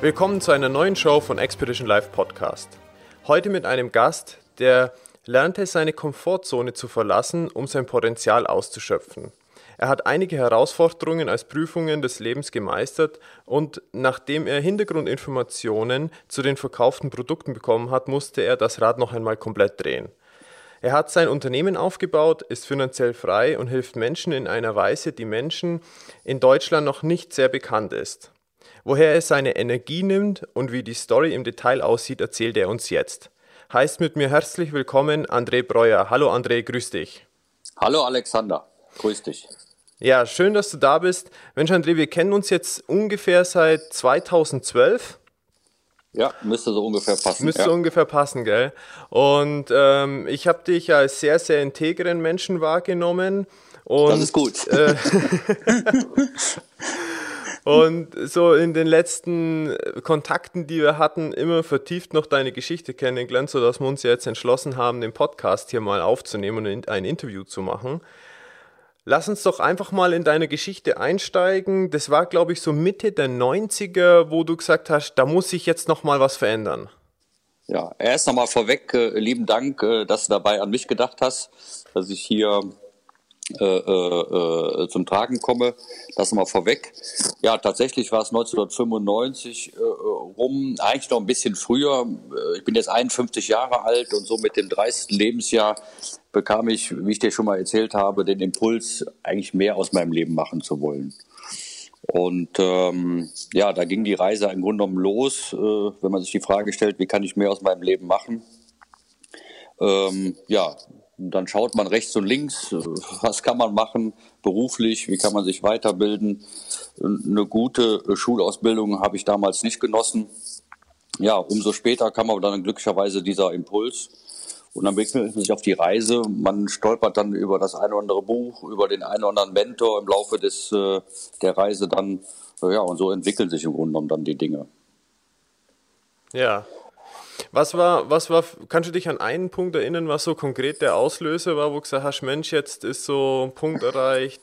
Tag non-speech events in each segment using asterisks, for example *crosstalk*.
Willkommen zu einer neuen Show von Expedition Live Podcast. Heute mit einem Gast, der lernte seine Komfortzone zu verlassen, um sein Potenzial auszuschöpfen. Er hat einige Herausforderungen als Prüfungen des Lebens gemeistert und nachdem er Hintergrundinformationen zu den verkauften Produkten bekommen hat, musste er das Rad noch einmal komplett drehen. Er hat sein Unternehmen aufgebaut, ist finanziell frei und hilft Menschen in einer Weise, die Menschen in Deutschland noch nicht sehr bekannt ist. Woher er seine Energie nimmt und wie die Story im Detail aussieht, erzählt er uns jetzt. Heißt mit mir herzlich willkommen André Breuer. Hallo André, grüß dich. Hallo Alexander, grüß dich. Ja, schön, dass du da bist. Mensch André, wir kennen uns jetzt ungefähr seit 2012. Ja, müsste so ungefähr passen. Müsste ja. ungefähr passen, gell? Und ähm, ich habe dich als sehr, sehr integren Menschen wahrgenommen. Und, das ist gut. Äh, *laughs* *laughs* Und so in den letzten Kontakten, die wir hatten, immer vertieft noch deine Geschichte kennengelernt, sodass wir uns jetzt entschlossen haben, den Podcast hier mal aufzunehmen und ein Interview zu machen. Lass uns doch einfach mal in deine Geschichte einsteigen. Das war, glaube ich, so Mitte der 90er, wo du gesagt hast, da muss sich jetzt noch mal was verändern. Ja, erst nochmal vorweg, äh, lieben Dank, äh, dass du dabei an mich gedacht hast, dass ich hier äh, äh, äh, zum Tragen komme. Das mal vorweg. Ja, tatsächlich war es 1995 äh, rum, eigentlich noch ein bisschen früher. Äh, ich bin jetzt 51 Jahre alt und so mit dem 30. Lebensjahr bekam ich, wie ich dir schon mal erzählt habe, den Impuls, eigentlich mehr aus meinem Leben machen zu wollen. Und ähm, ja, da ging die Reise im Grunde genommen los, äh, wenn man sich die Frage stellt, wie kann ich mehr aus meinem Leben machen? Ähm, ja, dann schaut man rechts und links, was kann man machen beruflich, wie kann man sich weiterbilden. Eine gute Schulausbildung habe ich damals nicht genossen. Ja, umso später kam aber dann glücklicherweise dieser Impuls. Und dann bringt man sich auf die Reise. Man stolpert dann über das eine oder andere Buch, über den einen oder anderen Mentor im Laufe des, äh, der Reise dann. Ja, und so entwickeln sich im Grunde genommen dann die Dinge. Ja, was war, was war, kannst du dich an einen Punkt erinnern, was so konkret der Auslöser war, wo du gesagt hast, Mensch, jetzt ist so ein Punkt erreicht,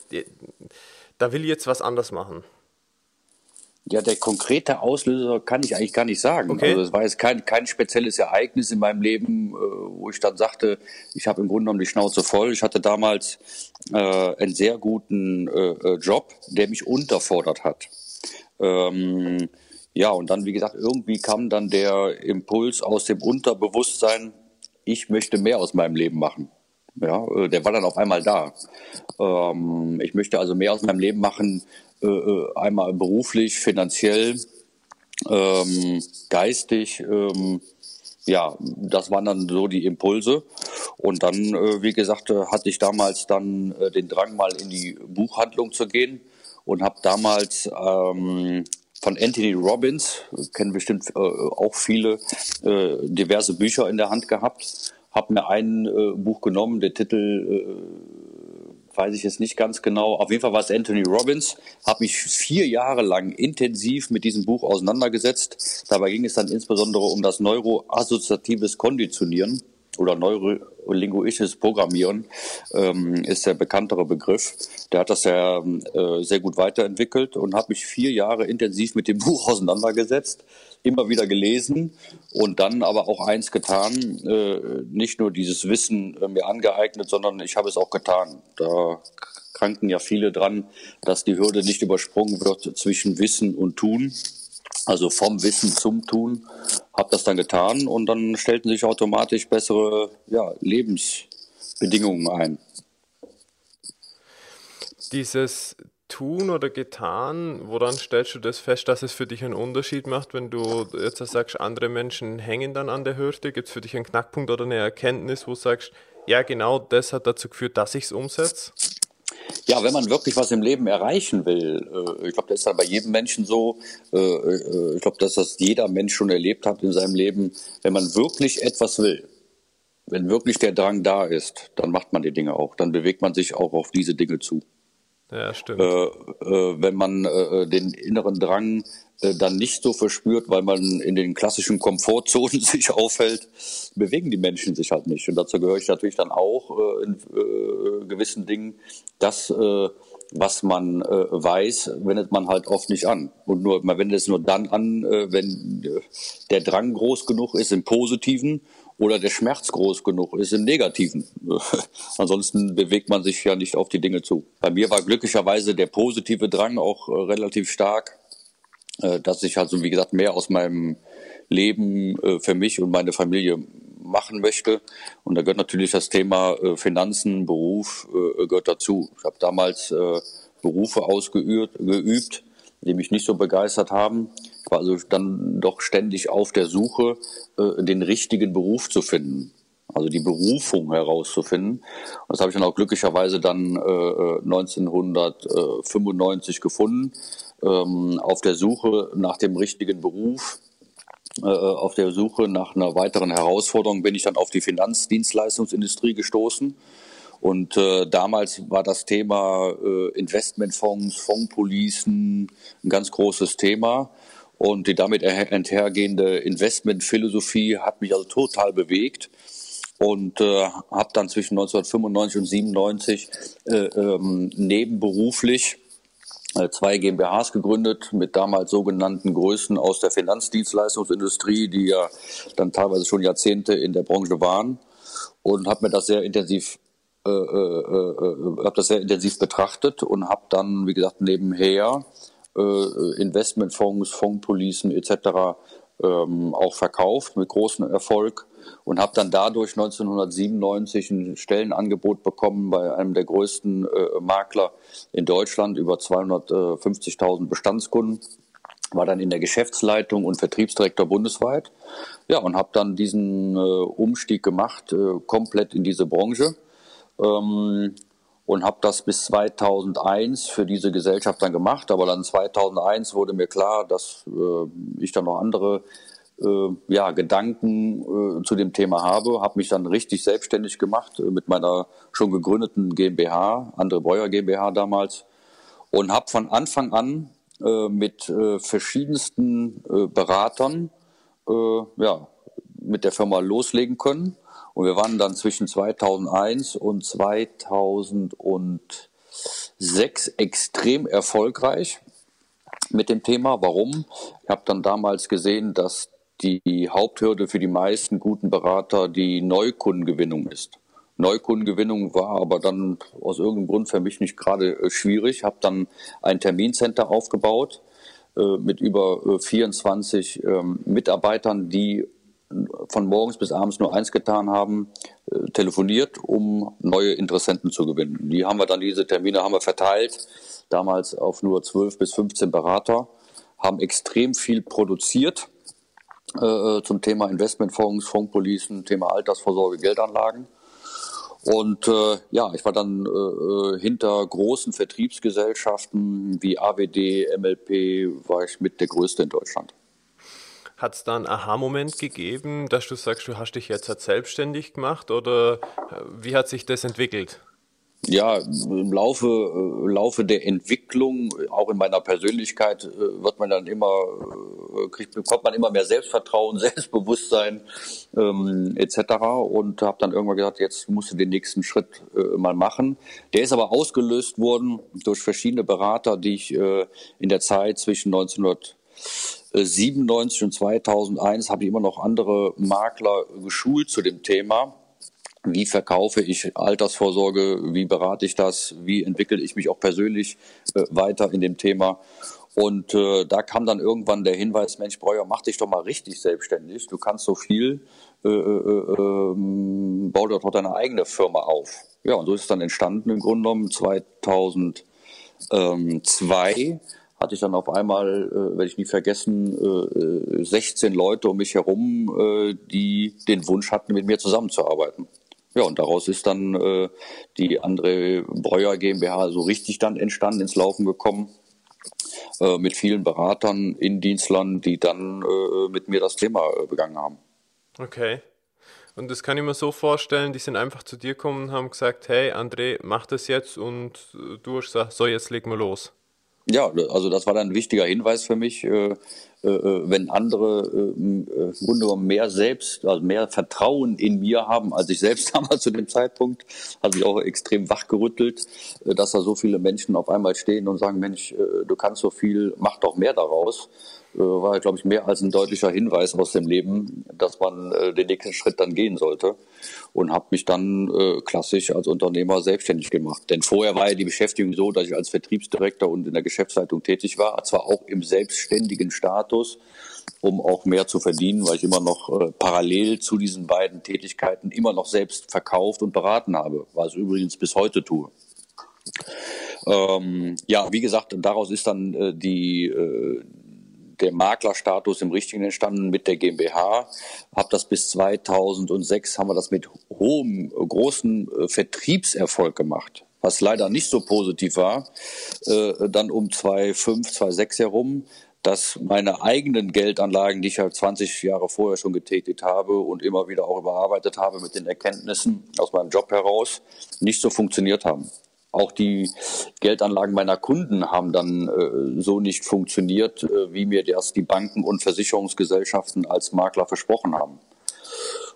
da will ich jetzt was anders machen? Ja, der konkrete Auslöser kann ich eigentlich gar nicht sagen. Okay. Also es war jetzt kein, kein spezielles Ereignis in meinem Leben, äh, wo ich dann sagte, ich habe im Grunde genommen die Schnauze voll. Ich hatte damals äh, einen sehr guten äh, äh Job, der mich unterfordert hat. Ähm, ja, und dann, wie gesagt, irgendwie kam dann der Impuls aus dem Unterbewusstsein, ich möchte mehr aus meinem Leben machen. Ja, äh, der war dann auf einmal da. Ähm, ich möchte also mehr aus meinem Leben machen, äh, äh einmal beruflich, finanziell, ähm, geistig. Ähm, ja, das waren dann so die Impulse. Und dann, äh, wie gesagt, äh, hatte ich damals dann äh, den Drang, mal in die Buchhandlung zu gehen und habe damals ähm, von Anthony Robbins, kennen bestimmt äh, auch viele, äh, diverse Bücher in der Hand gehabt. Habe mir ein äh, Buch genommen, der Titel äh, weiß ich jetzt nicht ganz genau. Auf jeden Fall war es Anthony Robbins. Habe mich vier Jahre lang intensiv mit diesem Buch auseinandergesetzt. Dabei ging es dann insbesondere um das neuroassoziatives Konditionieren oder neurolinguistisches Programmieren ähm, ist der bekanntere Begriff. Der hat das ja äh, sehr gut weiterentwickelt und habe mich vier Jahre intensiv mit dem *laughs* Buch auseinandergesetzt, immer wieder gelesen und dann aber auch eins getan, äh, nicht nur dieses Wissen äh, mir angeeignet, sondern ich habe es auch getan. Da kranken ja viele dran, dass die Hürde nicht übersprungen wird zwischen Wissen und Tun. Also vom Wissen zum Tun, habe das dann getan und dann stellten sich automatisch bessere ja, Lebensbedingungen ein. Dieses Tun oder getan, woran stellst du das fest, dass es für dich einen Unterschied macht, wenn du jetzt sagst, andere Menschen hängen dann an der Hürde? Gibt es für dich einen Knackpunkt oder eine Erkenntnis, wo du sagst, ja genau das hat dazu geführt, dass ich es umsetze? Ja, wenn man wirklich was im Leben erreichen will, äh, ich glaube, das ist ja bei jedem Menschen so, äh, äh, ich glaube, dass das jeder Mensch schon erlebt hat in seinem Leben, wenn man wirklich etwas will, wenn wirklich der Drang da ist, dann macht man die Dinge auch, dann bewegt man sich auch auf diese Dinge zu. Ja, stimmt. Äh, äh, wenn man äh, den inneren Drang dann nicht so verspürt, weil man in den klassischen Komfortzonen *laughs* sich aufhält, bewegen die Menschen sich halt nicht. Und dazu gehöre ich natürlich dann auch äh, in äh, gewissen Dingen, das, äh, was man äh, weiß, wendet man halt oft nicht an. Und nur, man wendet es nur dann an, äh, wenn äh, der Drang groß genug ist im Positiven oder der Schmerz groß genug ist im Negativen. *laughs* Ansonsten bewegt man sich ja nicht auf die Dinge zu. Bei mir war glücklicherweise der positive Drang auch äh, relativ stark, äh, dass ich also, wie gesagt, mehr aus meinem Leben äh, für mich und meine Familie machen möchte. Und da gehört natürlich das Thema äh, Finanzen, Beruf äh, gehört dazu. Ich habe damals äh, Berufe ausgeübt, geübt, die mich nicht so begeistert haben. Ich war also dann doch ständig auf der Suche, äh, den richtigen Beruf zu finden. Also die Berufung herauszufinden. Und das habe ich dann auch glücklicherweise dann äh, 1995 gefunden, ähm, auf der Suche nach dem richtigen Beruf äh, auf der Suche nach einer weiteren Herausforderung bin ich dann auf die Finanzdienstleistungsindustrie gestoßen. Und äh, damals war das Thema äh, Investmentfonds, Fondspolicen ein ganz großes Thema. Und die damit einhergehende Investmentphilosophie hat mich also total bewegt und äh, habe dann zwischen 1995 und 97 äh, ähm, nebenberuflich zwei GmbHs gegründet mit damals sogenannten Größen aus der Finanzdienstleistungsindustrie, die ja dann teilweise schon Jahrzehnte in der Branche waren und habe mir das sehr intensiv äh, äh, äh, habe das sehr intensiv betrachtet und habe dann wie gesagt nebenher äh, Investmentfonds, Fondspolicen etc. Ähm, auch verkauft mit großem Erfolg und habe dann dadurch 1997 ein Stellenangebot bekommen bei einem der größten äh, Makler in Deutschland, über 250.000 Bestandskunden war dann in der Geschäftsleitung und Vertriebsdirektor bundesweit. Ja, und habe dann diesen äh, Umstieg gemacht, äh, komplett in diese Branche. Ähm, und habe das bis 2001 für diese Gesellschaft dann gemacht. Aber dann 2001 wurde mir klar, dass äh, ich dann noch andere äh, ja, Gedanken äh, zu dem Thema habe, habe mich dann richtig selbstständig gemacht äh, mit meiner schon gegründeten GmbH, Andre Breuer GmbH damals, und habe von Anfang an äh, mit äh, verschiedensten äh, Beratern ja, mit der Firma loslegen können. Und wir waren dann zwischen 2001 und 2006 extrem erfolgreich mit dem Thema. Warum? Ich habe dann damals gesehen, dass die Haupthürde für die meisten guten Berater die Neukundengewinnung ist. Neukundengewinnung war aber dann aus irgendeinem Grund für mich nicht gerade äh, schwierig. Habe dann ein Termincenter aufgebaut äh, mit über 24 äh, ähm, Mitarbeitern, die von morgens bis abends nur eins getan haben, äh, telefoniert, um neue Interessenten zu gewinnen. Die haben wir dann, diese Termine haben wir verteilt, damals auf nur 12 bis 15 Berater, haben extrem viel produziert äh, zum Thema Investmentfonds, Fondspolicen, Thema Altersvorsorge, Geldanlagen. Und äh, ja, ich war dann äh, äh hinter großen Vertriebsgesellschaften wie AWD, MLP, war ich mit der größte in Deutschland. Hat es da einen Aha-Moment gegeben, dass du sagst, du hast dich jetzt selbstständig gemacht oder äh, wie hat sich das entwickelt? Ja, im Laufe, äh, Laufe der Entwicklung, auch in meiner Persönlichkeit, äh, wird man dann immer, äh, kriegt, bekommt man immer mehr Selbstvertrauen, *laughs* Selbstbewusstsein ähm, etc. Und habe dann irgendwann gesagt, jetzt musst du den nächsten Schritt äh, mal machen. Der ist aber ausgelöst worden durch verschiedene Berater, die ich äh, in der Zeit zwischen 1997 und 2001 habe ich immer noch andere Makler geschult zu dem Thema wie verkaufe ich Altersvorsorge, wie berate ich das, wie entwickle ich mich auch persönlich äh, weiter in dem Thema. Und äh, da kam dann irgendwann der Hinweis, Mensch, Breuer, mach dich doch mal richtig selbstständig. Du kannst so viel, äh, äh, ähm, bau doch deine eigene Firma auf. Ja, und so ist es dann entstanden im Grunde genommen 2002 hatte ich dann auf einmal, äh, werde ich nie vergessen, äh, 16 äh, Leute um mich herum, äh, die den Wunsch hatten, mit mir zusammenzuarbeiten. Ja, und daraus ist dann äh, die andere Breuer GmbH so richtig dann entstanden, ins Laufen gekommen. Äh, mit vielen Beratern in Dienstland, die dann äh, mit mir das Thema äh, begangen haben. Okay. Und das kann ich mir so vorstellen, die sind einfach zu dir gekommen und haben gesagt, hey André, mach das jetzt und äh, du hast gesagt, so jetzt legen wir los. Ja, also das war dann ein wichtiger Hinweis für mich, äh, äh, äh wenn andere äh, im Grunde genommen mehr selbst, also mehr Vertrauen in mir haben, als ich selbst *laughs* damals zu dem Zeitpunkt, hat mich auch extrem wachgerüttelt, dass da so viele Menschen auf einmal stehen und sagen, Mensch, du kannst so viel, mach doch mehr daraus. Äh, war, glaube ich, mehr als ein deutlicher Hinweis aus dem Leben, dass man äh, den nächsten Schritt dann gehen sollte. Und habe mich dann äh, klassisch als Unternehmer selbstständig gemacht. Denn vorher war ja die Beschäftigung so, dass ich als Vertriebsdirektor und in der Geschäftsleitung tätig war, zwar auch im selbstständigen Status, um auch mehr zu verdienen, weil ich immer noch äh, parallel zu diesen beiden Tätigkeiten immer noch selbst verkauft und beraten habe, was ich übrigens bis heute tue. Ähm, ja, wie gesagt, daraus ist dann äh, die, äh, der Maklerstatus im Richtigen entstanden mit der GmbH. Habe das bis 2006 haben wir das mit hohem, großen äh, Vertriebserfolg gemacht, was leider nicht so positiv war. Äh, dann um 2005, 2006 herum dass meine eigenen Geldanlagen, die ich ja 20 Jahre vorher schon getätigt habe und immer wieder auch überarbeitet habe mit den Erkenntnissen aus meinem Job heraus, nicht so funktioniert haben. Auch die Geldanlagen meiner Kunden haben dann äh, so nicht funktioniert, äh, wie mir das die Banken und Versicherungsgesellschaften als Makler versprochen haben.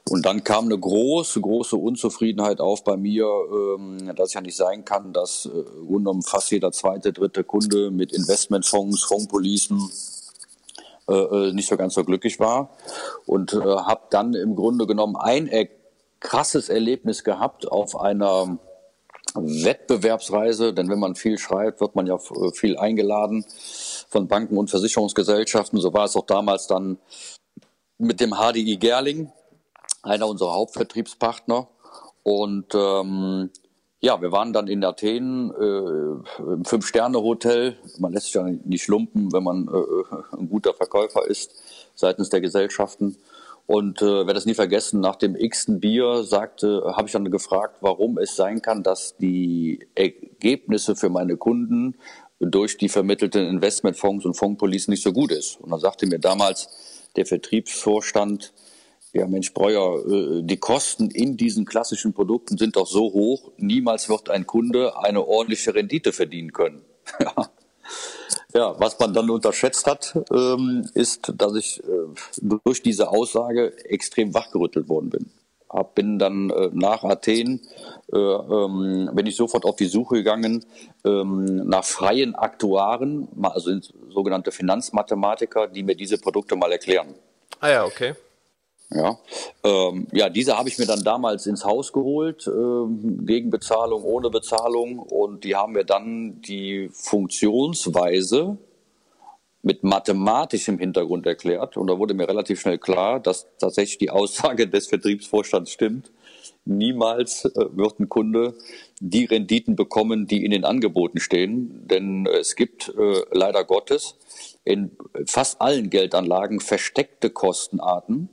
Und dann kam eine große, große Unzufriedenheit auf bei mir, ähm, dass ja nicht sein kann, dass äh, genommen fast jeder zweite, dritte Kunde mit Investmentfonds, Fondspolicen äh, äh, nicht so ganz so glücklich war. Und äh, habe dann im Grunde genommen ein krasses Erlebnis gehabt auf einer Wettbewerbsreise, denn wenn man viel schreibt, wird man ja viel eingeladen von Banken und Versicherungsgesellschaften. So war es auch damals dann mit dem HDI Gerling, einer unserer Hauptvertriebspartner. Und ähm, ja, wir waren dann in Athen äh, im Fünf-Sterne-Hotel. Man lässt sich ja nicht lumpen, wenn man äh, *laughs* ein guter Verkäufer ist seitens der Gesellschaften. Und äh, werde das nie vergessen, nach dem x-ten Bier sagte, habe ich dann gefragt, warum es sein kann, dass die Ergebnisse für meine Kunden durch die vermittelten Investmentfonds und Fondspolice nicht so gut ist. Und dann sagte mir damals der Vertriebsvorstand, ja Mensch Breuer, äh, die Kosten in diesen klassischen Produkten sind doch so hoch, niemals wird ein Kunde eine ordentliche Rendite verdienen können. *laughs* Ja, was man dann unterschätzt hat, ähm, ist, dass ich äh, durch diese Aussage extrem wachgerüttelt worden bin. Hab, bin dann äh, nach Athen, äh, ähm, bin ich sofort auf die Suche gegangen ähm, nach freien Aktuaren, also sogenannte Finanzmathematiker, die mir diese Produkte mal erklären. Ah ja, okay. Ja, ähm, ja, diese habe ich mir dann damals ins Haus geholt, ähm, gegen Bezahlung, ohne Bezahlung. Und die haben mir dann die Funktionsweise mit mathematischem Hintergrund erklärt. Und da wurde mir relativ schnell klar, dass tatsächlich die Aussage des Vertriebsvorstands stimmt. Niemals äh, wird ein Kunde die Renditen bekommen, die in den Angeboten stehen. Denn es gibt äh, leider Gottes in fast allen Geldanlagen versteckte Kostenarten,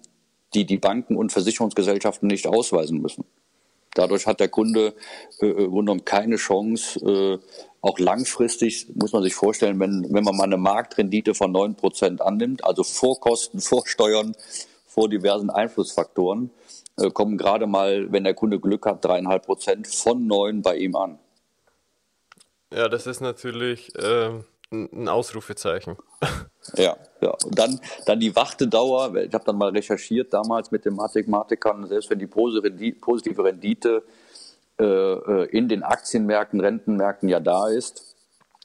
die die Banken und Versicherungsgesellschaften nicht ausweisen müssen. Dadurch hat der Kunde äh, genommen keine Chance, äh, auch langfristig muss man sich vorstellen, wenn, wenn man mal eine Marktrendite von neun Prozent annimmt, also vor Kosten, *laughs* vor Steuern, vor diversen Einflussfaktoren, äh, kommen gerade mal, wenn der Kunde Glück hat, dreieinhalb Prozent von neun bei ihm an. Ja, das ist natürlich äh, ein Ausrufezeichen. *laughs* Ja, ja. Und dann, dann die Wartedauer. Ich habe dann mal recherchiert damals mit den Mathematikern, selbst wenn die positive Rendite äh, äh, in den Aktienmärkten, Rentenmärkten ja da ist,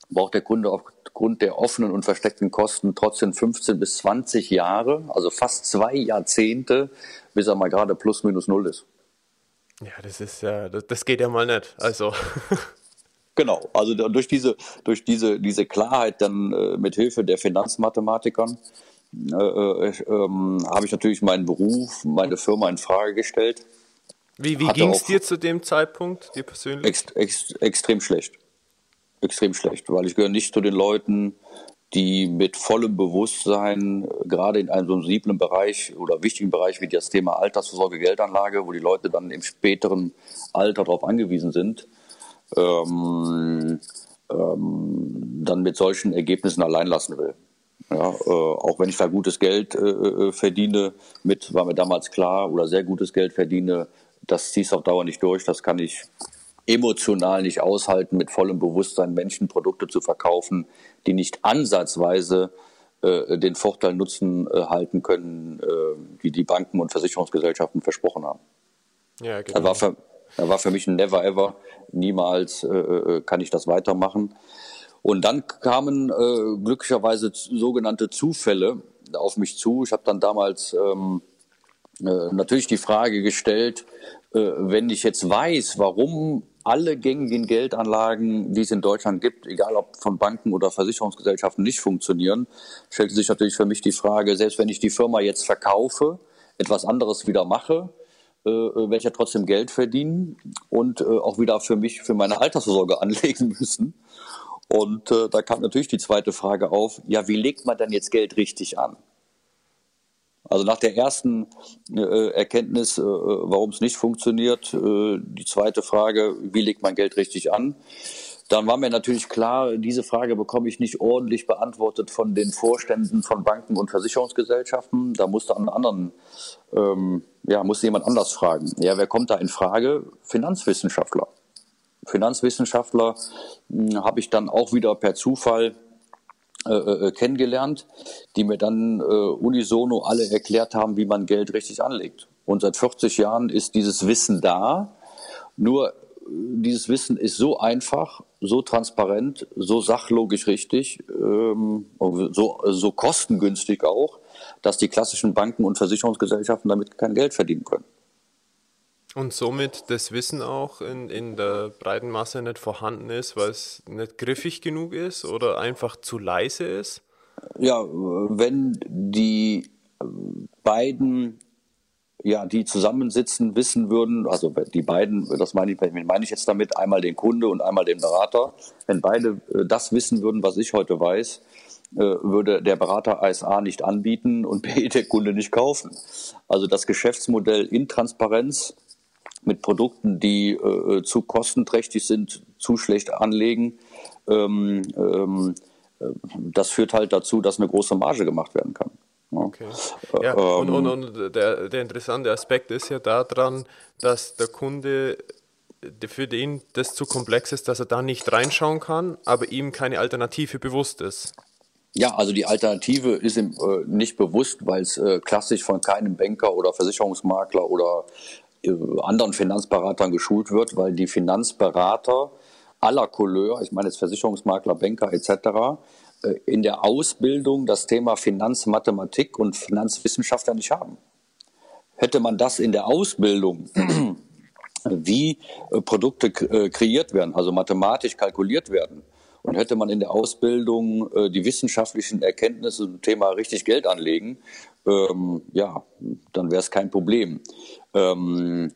braucht der Kunde aufgrund der offenen und versteckten Kosten trotzdem 15 bis 20 Jahre, also fast zwei Jahrzehnte, bis er mal gerade plus minus null ist. Ja, das ist ja, das, das geht ja mal nicht. Also. *laughs* Genau, also durch diese, durch diese, diese Klarheit dann äh, mit Hilfe der Finanzmathematikern äh, äh, ähm, habe ich natürlich meinen Beruf, meine Firma in Frage gestellt. Wie, wie ging es dir zu dem Zeitpunkt, dir persönlich? Ex, ex, extrem schlecht. Extrem schlecht, weil ich gehöre nicht zu den Leuten, die mit vollem Bewusstsein, gerade in einem sensiblen Bereich oder wichtigen Bereich wie das Thema Altersvorsorge, Geldanlage, wo die Leute dann im späteren Alter darauf angewiesen sind, ähm, ähm, dann mit solchen Ergebnissen allein lassen will. Ja, äh, auch wenn ich da gutes Geld äh, äh, verdiene, mit war mir damals klar, oder sehr gutes Geld verdiene, das zieht auf Dauer nicht durch. Das kann ich emotional nicht aushalten, mit vollem Bewusstsein Menschen Produkte zu verkaufen, die nicht ansatzweise äh, den Vorteil nutzen äh, halten können, äh, wie die Banken und Versicherungsgesellschaften versprochen haben. Ja, genau. Das war für, das war für mich ein Never Ever. Niemals äh, äh, kann ich das weitermachen. Und dann kamen äh, glücklicherweise sogenannte Zufälle auf mich zu. Ich habe dann damals ähm, äh, natürlich die Frage gestellt, äh, wenn ich jetzt weiß, warum alle gängigen Geldanlagen, die es in Deutschland gibt, egal ob von Banken oder Versicherungsgesellschaften, nicht funktionieren, stellte sich natürlich für mich die Frage, selbst wenn ich die Firma jetzt verkaufe, etwas anderes wieder mache, äh, werde ich ja trotzdem Geld verdienen und äh, auch wieder für mich, für meine Altersvorsorge *laughs* anlegen müssen. Und äh, da kam natürlich die zweite Frage auf, ja, wie legt man denn jetzt Geld richtig an? Also nach der ersten äh, Erkenntnis, äh, warum es nicht funktioniert, äh, die zweite Frage, wie legt man Geld richtig an? Dann war mir natürlich klar, diese Frage bekomme ich nicht ordentlich beantwortet von den Vorständen von Banken und Versicherungsgesellschaften. Da musste an anderen, ähm, ja, musste jemand anders fragen. Ja, wer kommt da in Frage? Finanzwissenschaftler. Finanzwissenschaftler hm, habe ich dann auch wieder per Zufall äh, äh, kennengelernt, die mir dann äh, unisono alle erklärt haben, wie man Geld richtig anlegt. Und seit 40 Jahren ist dieses Wissen da. Nur äh, dieses Wissen ist so einfach, so transparent, so sachlogisch richtig, ähm, so, so kostengünstig auch, dass die klassischen Banken und Versicherungsgesellschaften damit kein Geld verdienen können. Und somit das Wissen auch in, in der breiten Masse nicht vorhanden ist, weil es nicht griffig genug ist oder einfach zu leise ist? Ja, wenn die beiden, ja, die zusammensitzen, wissen würden, also die beiden, das meine ich, meine ich jetzt damit, einmal den Kunde und einmal den Berater, wenn beide äh, das wissen würden, was ich heute weiß, äh, würde der Berater ASA nicht anbieten und B, *laughs* der Kunde nicht kaufen. Also das Geschäftsmodell in Transparenz mit Produkten, die äh, zu kostenträchtig sind, zu schlecht anlegen. Ähm, ähm, äh, das führt halt dazu, dass eine große Marge gemacht werden kann. Ja. Okay. Ja, ähm, und, und, und der, der interessante Aspekt ist ja daran, dass der Kunde für den das zu komplex ist, dass er da nicht reinschauen kann, aber ihm keine Alternative bewusst ist. Ja, also die Alternative ist ihm äh, nicht bewusst, weil es äh, klassisch von keinem Banker oder Versicherungsmakler oder äh, anderen Finanzberatern geschult wird, weil die Finanzberater aller Couleur, ich meine jetzt Versicherungsmakler, Banker etc., äh, in der Ausbildung das Thema Finanzmathematik und Finanzwissenschaft ja nicht haben. Hätte man das in der Ausbildung, *clears throat* wie äh, Produkte kreiert werden, also mathematisch kalkuliert werden, und hätte man in der Ausbildung die wissenschaftlichen Erkenntnisse zum Thema richtig Geld anlegen, ähm, ja, dann wäre es kein Problem. Ähm,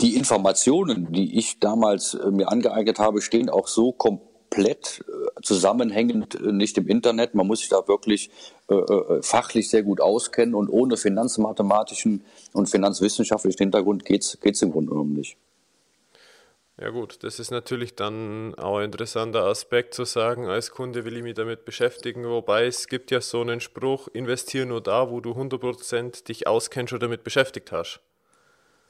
die Informationen, die ich damals äh, mir angeeignet habe, stehen auch so komplett äh, zusammenhängend äh, nicht im Internet. Man muss sich da wirklich äh, äh, fachlich sehr gut auskennen und ohne finanzmathematischen und finanzwissenschaftlichen Hintergrund geht es im Grunde genommen nicht. Ja gut, das ist natürlich dann auch ein interessanter Aspekt zu sagen, als Kunde will ich mich damit beschäftigen, wobei es gibt ja so einen Spruch, investiere nur da, wo du 100% dich auskennst oder damit beschäftigt hast.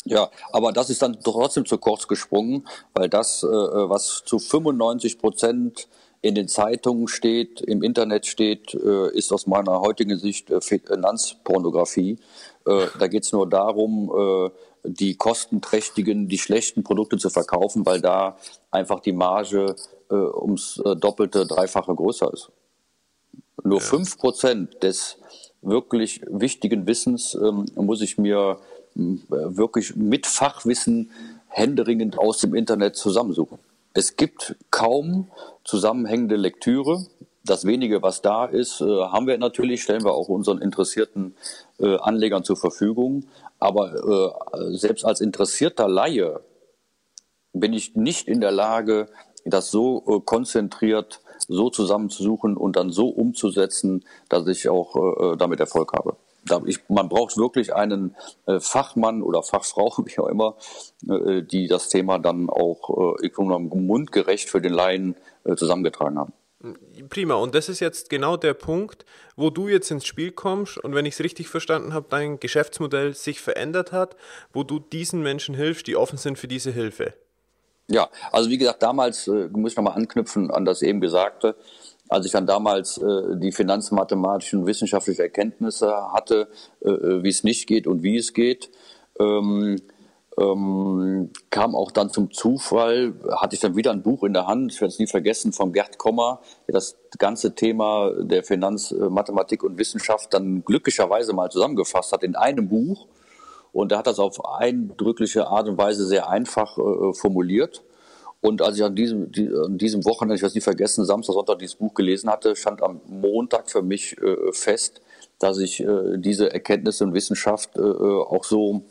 Ja, aber das ist dann trotzdem zu kurz gesprungen, weil das, äh, was zu 95 Prozent in den Zeitungen steht, im Internet steht, äh, ist aus meiner heutigen Sicht äh, Finanzpornografie. Da geht es nur darum, die kostenträchtigen, die schlechten Produkte zu verkaufen, weil da einfach die Marge äh, ums äh, Doppelte, Dreifache größer ist. Nur fünf ja. Prozent des wirklich wichtigen Wissens ähm, muss ich mir äh, wirklich mit Fachwissen händeringend aus dem Internet zusammensuchen. Es gibt kaum zusammenhängende Lektüre. Das wenige, was da ist, äh, haben wir natürlich, stellen wir auch unseren interessierten äh, Anlegern zur Verfügung. Aber äh, selbst als interessierter Laie bin ich nicht in der Lage, das so konzentriert so zusammenzusuchen und dann so umzusetzen, dass ich auch damit Erfolg habe. Ich, man braucht wirklich einen äh, Fachmann oder Fachfrau, *laughs* wie auch immer, äh, die das Thema dann auch äh, mundgerecht für den Laien äh, zusammengetragen haben. Prima, und das ist jetzt genau der Punkt, wo du jetzt ins Spiel kommst und wenn ich es richtig verstanden habe, dein Geschäftsmodell sich verändert hat, wo du diesen Menschen hilfst, die offen sind für diese Hilfe. Ja, also wie gesagt, damals äh, muss ich nochmal anknüpfen an das eben Gesagte. Als ich dann damals äh, die finanzmathematischen wissenschaftlichen Erkenntnisse hatte, äh, äh, wie es nicht geht und wie es geht, ähm, ähm, kam auch dann zum Zufall, hatte ich dann wieder ein Buch in der Hand, ich werde es nie vergessen, von Gerd Kommer, der das ganze Thema der Finanzmathematik und Wissenschaft dann glücklicherweise mal zusammengefasst hat in einem Buch. Und er hat das auf eindrückliche Art und Weise sehr einfach äh, formuliert. Und als ich an diesem, die, an diesem Wochenende, ich es nie vergessen, Samstag, Sonntag dieses Buch gelesen hatte, stand am Montag für mich äh, fest, dass ich äh, diese Erkenntnisse und Wissenschaft äh, auch so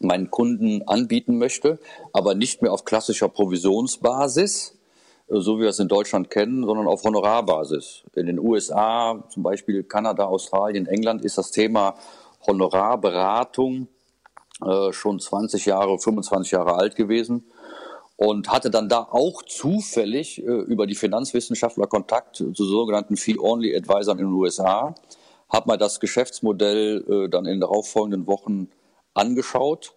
meinen Kunden anbieten möchte, aber nicht mehr auf klassischer Provisionsbasis, äh, so wie wir es in Deutschland kennen, sondern auf Honorarbasis. In den USA, zum Beispiel Kanada, Australien, England, ist das Thema Honorarberatung äh, schon 20 Jahre, 25 Jahre alt gewesen und hatte dann da auch zufällig äh, über die Finanzwissenschaftler Kontakt zu sogenannten Fee-Only-Advisern in den USA, habe mal das Geschäftsmodell äh, dann in den darauffolgenden Wochen angeschaut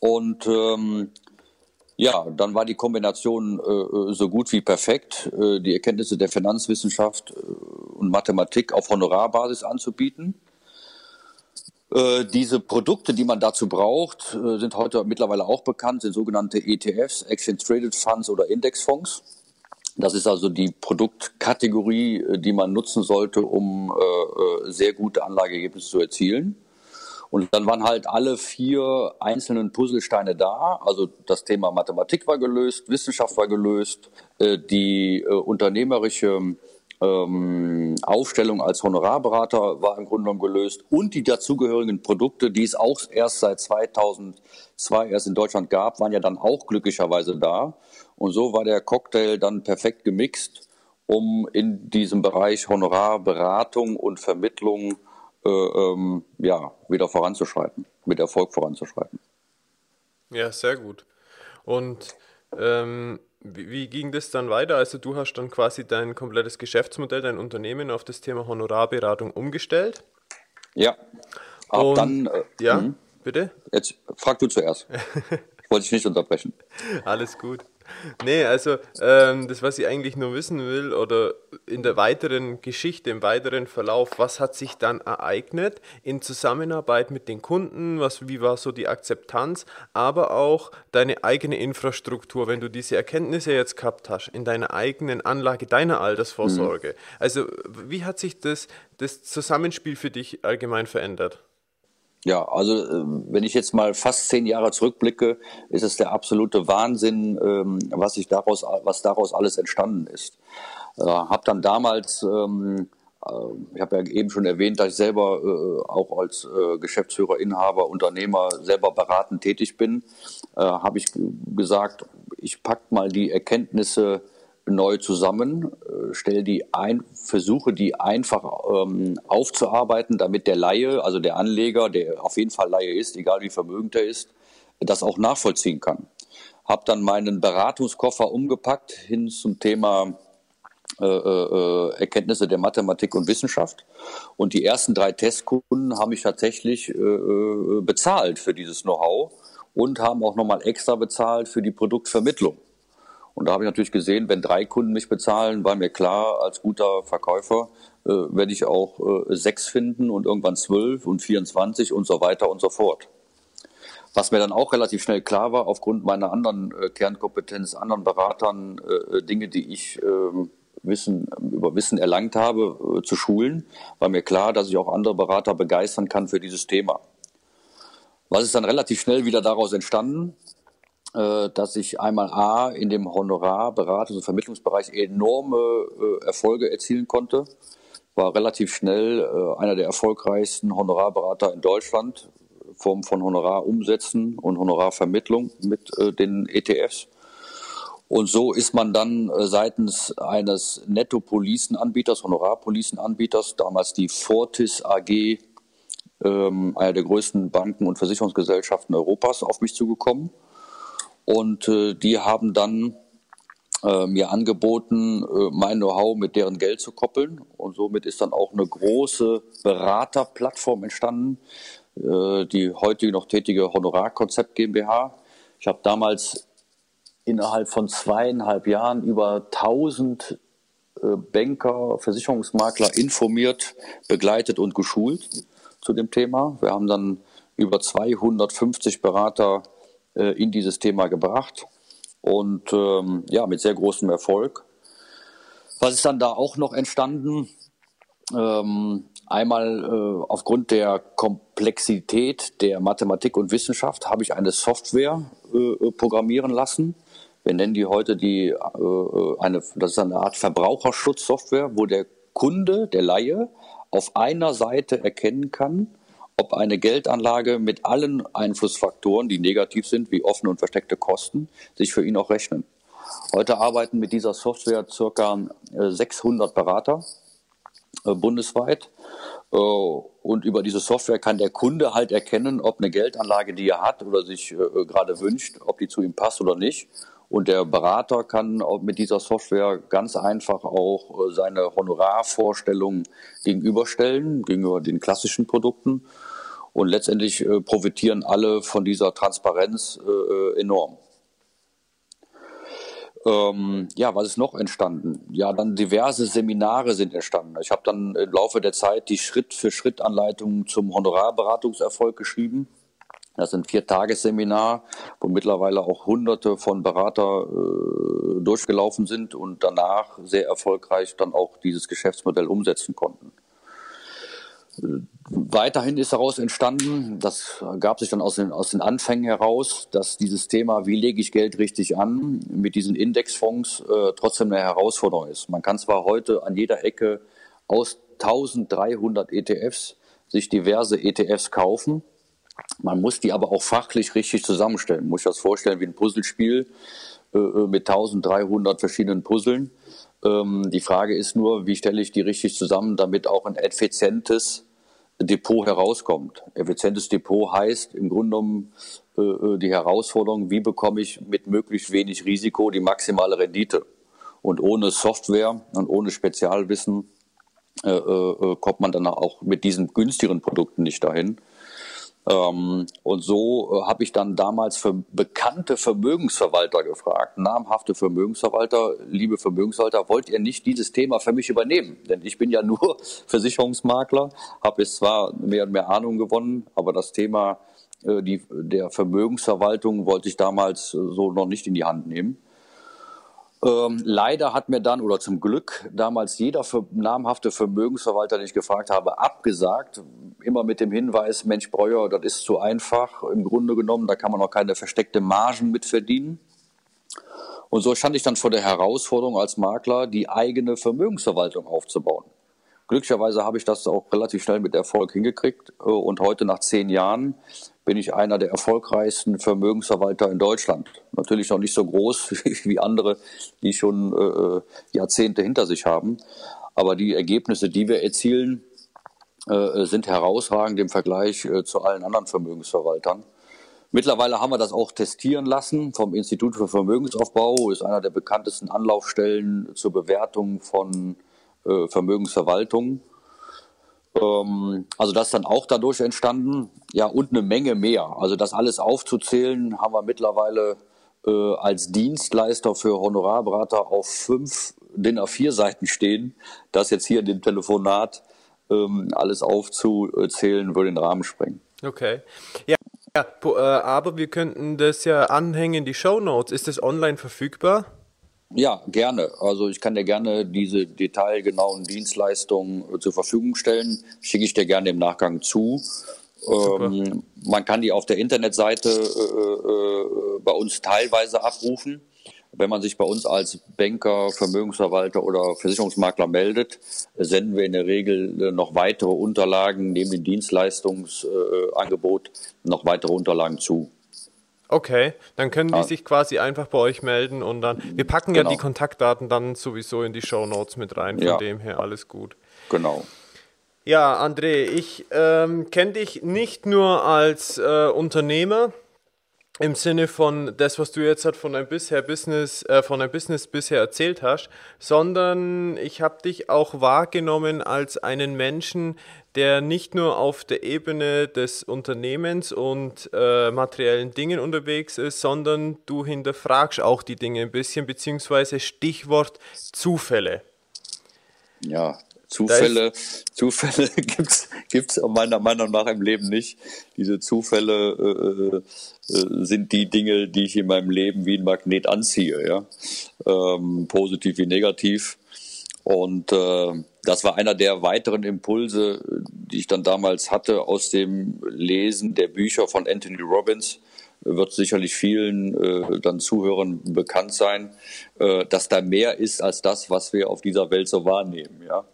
und ähm, ja, dann war die Kombination äh, so gut wie perfekt, äh, die Erkenntnisse der Finanzwissenschaft äh, und Mathematik auf Honorarbasis anzubieten. Äh, diese Produkte, die man dazu braucht, äh, sind heute mittlerweile auch bekannt, sind sogenannte ETFs, Exchange Traded Funds oder Indexfonds. Das ist also die Produktkategorie, äh, die man nutzen sollte, um sehr gute Anlageergebnisse zu erzielen. Und dann waren halt alle vier einzelnen Puzzlesteine da. Also das Thema Mathematik war gelöst, Wissenschaft war gelöst, die unternehmerische ähm, Aufstellung als Honorarberater war im Grunde genommen gelöst und die dazugehörigen Produkte, die es auch erst seit 2002 erst in Deutschland gab, waren ja dann auch glücklicherweise da. Und so war der Cocktail dann perfekt gemixt, um in diesem Bereich Honorarberatung und Vermittlung äh, ähm, ja, wieder voranzuschreiten, mit Erfolg voranzuschreiten. Ja, sehr gut. Und ähm, wie, wie, ging das dann weiter? Also du hast dann quasi dein komplettes Geschäftsmodell, dein Unternehmen auf das Thema Honorarberatung umgestellt. Ja. Und, dann. Äh, ja, mh. bitte. Jetzt frag du zuerst. *laughs* ich wollte dich nicht unterbrechen. Alles gut. Nee, also ähm, das, was ich eigentlich nur wissen will, oder in der weiteren Geschichte, im weiteren Verlauf, was hat sich dann ereignet in Zusammenarbeit mit den Kunden, was, wie war so die Akzeptanz, aber auch deine eigene Infrastruktur, wenn du diese Erkenntnisse jetzt gehabt hast, in deiner eigenen Anlage, deiner Altersvorsorge. Mhm. Also wie hat sich das, das Zusammenspiel für dich allgemein verändert? Ja, also äh, wenn ich jetzt mal fast zehn Jahre zurückblicke, ist es der absolute Wahnsinn, ähm, was sich daraus, was daraus alles entstanden ist. Äh, habe dann damals, ähm, äh, ich habe ja eben schon erwähnt, dass ich selber auch als Geschäftsführer, Inhaber, Unternehmer selber beratend tätig bin, habe ich gesagt, ich pack mal die Erkenntnisse neu zusammen, äh, stelle die ein, versuche die einfach ähm, aufzuarbeiten, damit der Laie, also der Anleger, der auf jeden Fall Laie ist, egal wie vermögend er ist, das auch nachvollziehen kann. Habe dann meinen Beratungskoffer umgepackt hin zum Thema äh, äh, Erkenntnisse der Mathematik und Wissenschaft. Und die ersten drei Testkunden haben mich tatsächlich äh, äh bezahlt für dieses Know-how und haben auch nochmal extra bezahlt für die Produktvermittlung. Und da habe ich natürlich gesehen, wenn drei Kunden mich bezahlen, war mir klar, als guter Verkäufer äh, werde ich auch äh, sechs finden und irgendwann zwölf und 24 und so weiter und so fort. Was mir dann auch relativ schnell klar war, aufgrund meiner anderen äh, Kernkompetenz, anderen Beratern, äh, Dinge, die ich ähm, Wissen, über Wissen erlangt habe, äh, zu schulen, war mir klar, dass ich auch andere Berater begeistern kann für dieses Thema. Was ist dann relativ schnell wieder daraus entstanden? Äh, dass ich einmal A in dem Honorar, und Vermittlungsbereich enorme äh, Erfolge erzielen konnte. War relativ schnell äh, einer der erfolgreichsten Honorarberater in Deutschland, Form von Honorarumsätzen und Honorarvermittlung mit den ETFs. Und so ist man dann seitens eines Netto-Policen-Anbieters, Honorarpolicen-Anbieters, damals die Fortis AG, ähm, einer der größten Banken und Versicherungsgesellschaften Europas, auf mich zugekommen. Und äh, die haben dann äh, mir angeboten, äh, mein Know-how mit deren Geld zu koppeln. Und somit ist dann auch eine große Beraterplattform entstanden, äh, die heute noch tätige Honorarkonzept GmbH. Ich habe damals innerhalb von zweieinhalb Jahren über 1000 äh, Banker, Versicherungsmakler informiert, begleitet und geschult zu dem Thema. Wir haben dann über 250 Berater äh, in dieses Thema gebracht und ähm, ja, mit sehr großem Erfolg. Was ist dann da auch noch entstanden? Ähm, einmal äh, aufgrund der Komplexität der Mathematik und Wissenschaft habe ich eine Software äh, programmieren lassen. Wir nennen die heute die äh, eine, das ist eine Art Verbraucherschutzsoftware, wo der Kunde, der Laie, auf einer Seite erkennen kann, ob eine Geldanlage mit allen Einflussfaktoren, die negativ sind, wie offene und versteckte Kosten, sich für ihn auch rechnen. Heute arbeiten mit dieser Software circa 600 äh, Berater äh, bundesweit. Äh, und über diese Software kann der Kunde halt erkennen, ob eine Geldanlage, die er hat oder sich gerade wünscht, ob die zu ihm passt oder nicht. Und der Berater kann mit dieser Software ganz einfach auch seine Honorarvorstellungen gegenüberstellen, gegenüber den klassischen Produkten. Und letztendlich äh, profitieren alle von dieser Transparenz äh, enorm. Ähm, ja, was ist noch entstanden? Ja, dann diverse Seminare sind entstanden. Ich habe dann im Laufe der Zeit die Schritt-für-Schritt-Anleitung zum Honorarberatungserfolg geschrieben. Das sind vier Tagesseminar, wo mittlerweile auch Hunderte von Berater äh, durchgelaufen sind und danach sehr erfolgreich dann auch dieses Geschäftsmodell umsetzen konnten. Weiterhin ist daraus entstanden, das gab sich dann aus den, aus den Anfängen heraus, dass dieses Thema, wie lege ich Geld richtig an, mit diesen Indexfonds äh, trotzdem eine Herausforderung ist. Man kann zwar heute an jeder Ecke aus 1300 ETFs sich diverse ETFs kaufen, man muss die aber auch fachlich richtig zusammenstellen. Man muss sich das vorstellen wie ein Puzzlespiel äh, äh mit 1300 verschiedenen Puzzeln. Ähm, die Frage ist nur, wie stelle ich die richtig zusammen, damit auch ein effizientes Depot herauskommt. Effizientes Depot heißt im Grunde genommen äh, äh, die Herausforderung, wie bekomme ich mit möglichst wenig Risiko die maximale Rendite. Und ohne Software und ohne Spezialwissen äh, äh, kommt man dann auch mit diesen günstigeren Produkten nicht dahin. Ähm, und so äh, habe ich dann damals für bekannte Vermögensverwalter gefragt, namhafte Vermögensverwalter, liebe Vermögensverwalter, wollt ihr nicht dieses Thema für mich übernehmen? Denn ich bin ja nur *laughs* Versicherungsmakler, habe jetzt zwar mehr und mehr Ahnung gewonnen, aber das Thema äh, die, der Vermögensverwaltung wollte ich damals äh, so noch nicht in die Hand nehmen. Ähm, leider hat mir dann, oder zum Glück, damals jeder für, namhafte Vermögensverwalter, den ich gefragt habe, abgesagt. Immer mit dem Hinweis, Mensch Breuer, das ist zu einfach. Im Grunde genommen, da kann man auch keine versteckte Margen mit verdienen. Und so stand ich dann vor der Herausforderung als Makler, die eigene Vermögensverwaltung aufzubauen. Glücklicherweise habe ich das auch relativ schnell mit Erfolg hingekriegt. Äh, und heute nach zehn Jahren bin ich einer der erfolgreichsten Vermögensverwalter in Deutschland. Natürlich noch nicht so groß *laughs* wie andere, die schon äh, Jahrzehnte hinter sich haben. Aber die Ergebnisse, die wir erzielen, äh, sind herausragend im Vergleich äh, zu allen anderen Vermögensverwaltern. Mittlerweile haben wir das auch testieren lassen vom Institut für Vermögensaufbau, ist einer der bekanntesten Anlaufstellen zur Bewertung von äh, Vermögensverwaltung. Ähm, also das ist dann auch dadurch entstanden. Ja, und eine Menge mehr. Also das alles aufzuzählen, haben wir mittlerweile äh, als Dienstleister für Honorarberater auf fünf DIN A4 Seiten stehen. Das jetzt hier in dem Telefonat ähm, alles aufzuzählen, würde den Rahmen sprengen. Okay. Ja, ja äh, aber wir könnten das ja anhängen die Show Notes. Ist das online verfügbar? Ja, gerne. Also ich kann dir gerne diese detailgenauen Dienstleistungen äh, zur Verfügung stellen. Schicke ich dir gerne im Nachgang zu. Ähm, man kann die auf der Internetseite äh, äh, bei uns teilweise abrufen. Wenn man sich bei uns als Banker, Vermögensverwalter oder Versicherungsmakler meldet, senden wir in der Regel äh, noch weitere Unterlagen neben dem Dienstleistungsangebot noch weitere Unterlagen zu. Okay, dann können die sich quasi einfach bei euch melden und dann. Wir packen genau. ja die Kontaktdaten dann sowieso in die Show Notes mit rein, von ja. dem her alles gut. Genau. Ja, André, ich ähm, kenne dich nicht nur als äh, Unternehmer im Sinne von das, was du jetzt halt von deinem bisher Business, äh, von deinem Business bisher erzählt hast, sondern ich habe dich auch wahrgenommen als einen Menschen, der nicht nur auf der Ebene des Unternehmens und äh, materiellen Dingen unterwegs ist, sondern du hinterfragst auch die Dinge ein bisschen, beziehungsweise Stichwort Zufälle. Ja, Zufälle, Zufälle *laughs* gibt's gibt's meiner Meinung nach im Leben nicht. Diese Zufälle äh, äh, sind die Dinge, die ich in meinem Leben wie ein Magnet anziehe, ja, ähm, positiv wie negativ. Und äh, das war einer der weiteren Impulse, die ich dann damals hatte aus dem Lesen der Bücher von Anthony Robbins wird sicherlich vielen äh, dann Zuhörern bekannt sein, äh, dass da mehr ist als das, was wir auf dieser Welt so wahrnehmen. Ja?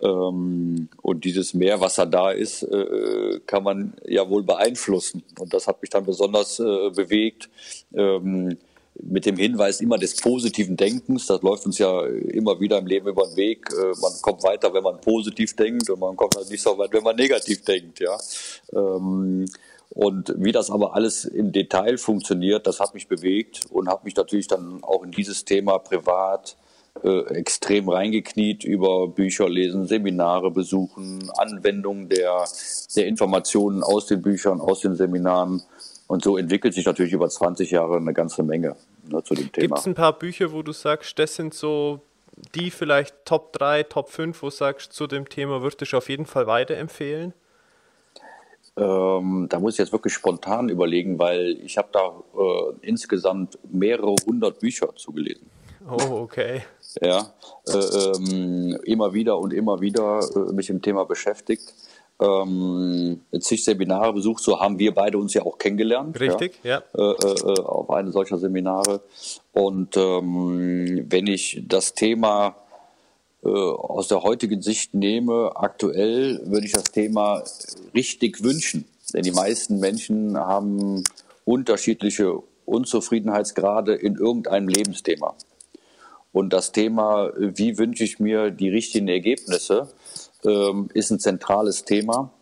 Ähm, und dieses Mehr, was da da ist, äh, kann man ja wohl beeinflussen. Und das hat mich dann besonders äh, bewegt. Ähm, mit dem Hinweis immer des positiven Denkens. Das läuft uns ja immer wieder im Leben über den Weg. Äh, man kommt weiter, wenn man positiv denkt und man kommt halt nicht so weit, wenn man negativ denkt. Ja. Ähm, und wie das aber alles im Detail funktioniert, das hat mich bewegt und hat mich natürlich dann auch in dieses Thema privat äh, extrem reingekniet über Bücher lesen, Seminare besuchen, Anwendung der, der Informationen aus den Büchern, aus den Seminaren. Und so entwickelt sich natürlich über 20 Jahre eine ganze Menge ne, zu dem Thema. Gibt es ein paar Bücher, wo du sagst, das sind so die vielleicht Top 3, Top 5, wo du sagst, zu dem Thema würde ich auf jeden Fall weiterempfehlen? Ähm, da muss ich jetzt wirklich spontan überlegen, weil ich habe da äh, insgesamt mehrere hundert Bücher zugelesen. Oh, okay. Ja, äh, ähm, immer wieder und immer wieder äh, mich im Thema beschäftigt. Ähm, zig Seminare besucht, so haben wir beide uns ja auch kennengelernt. Richtig, ja. ja. Äh, äh, auf eine solcher Seminare. Und ähm, wenn ich das Thema äh, aus der heutigen Sicht nehme, aktuell würde ich das Thema richtig wünschen. Denn die meisten Menschen haben unterschiedliche Unzufriedenheitsgrade in irgendeinem Lebensthema. Und das Thema, wie wünsche ich mir die richtigen Ergebnisse, ist ein zentrales Thema.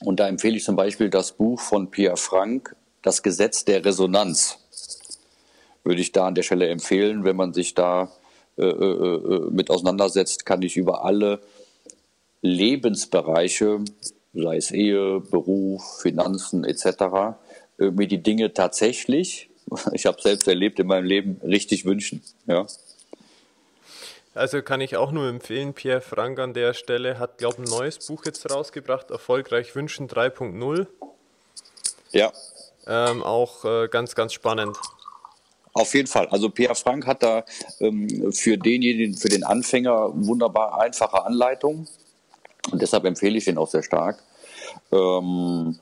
Und da empfehle ich zum Beispiel das Buch von Pierre Frank, Das Gesetz der Resonanz. Würde ich da an der Stelle empfehlen, wenn man sich da äh, äh, äh, mit auseinandersetzt, kann ich über alle Lebensbereiche, sei es Ehe, Beruf, Finanzen etc., mir die Dinge tatsächlich, *laughs* ich habe selbst erlebt in meinem Leben, richtig wünschen. Ja. Also kann ich auch nur empfehlen, Pierre Frank an der Stelle hat, glaube ich, ein neues Buch jetzt rausgebracht, Erfolgreich Wünschen 3.0. Ja. Ähm, auch äh, ganz, ganz spannend. Auf jeden Fall. Also Pierre Frank hat da ähm, für denjenigen, für den Anfänger wunderbar einfache Anleitungen. Und deshalb empfehle ich den auch sehr stark. Ähm,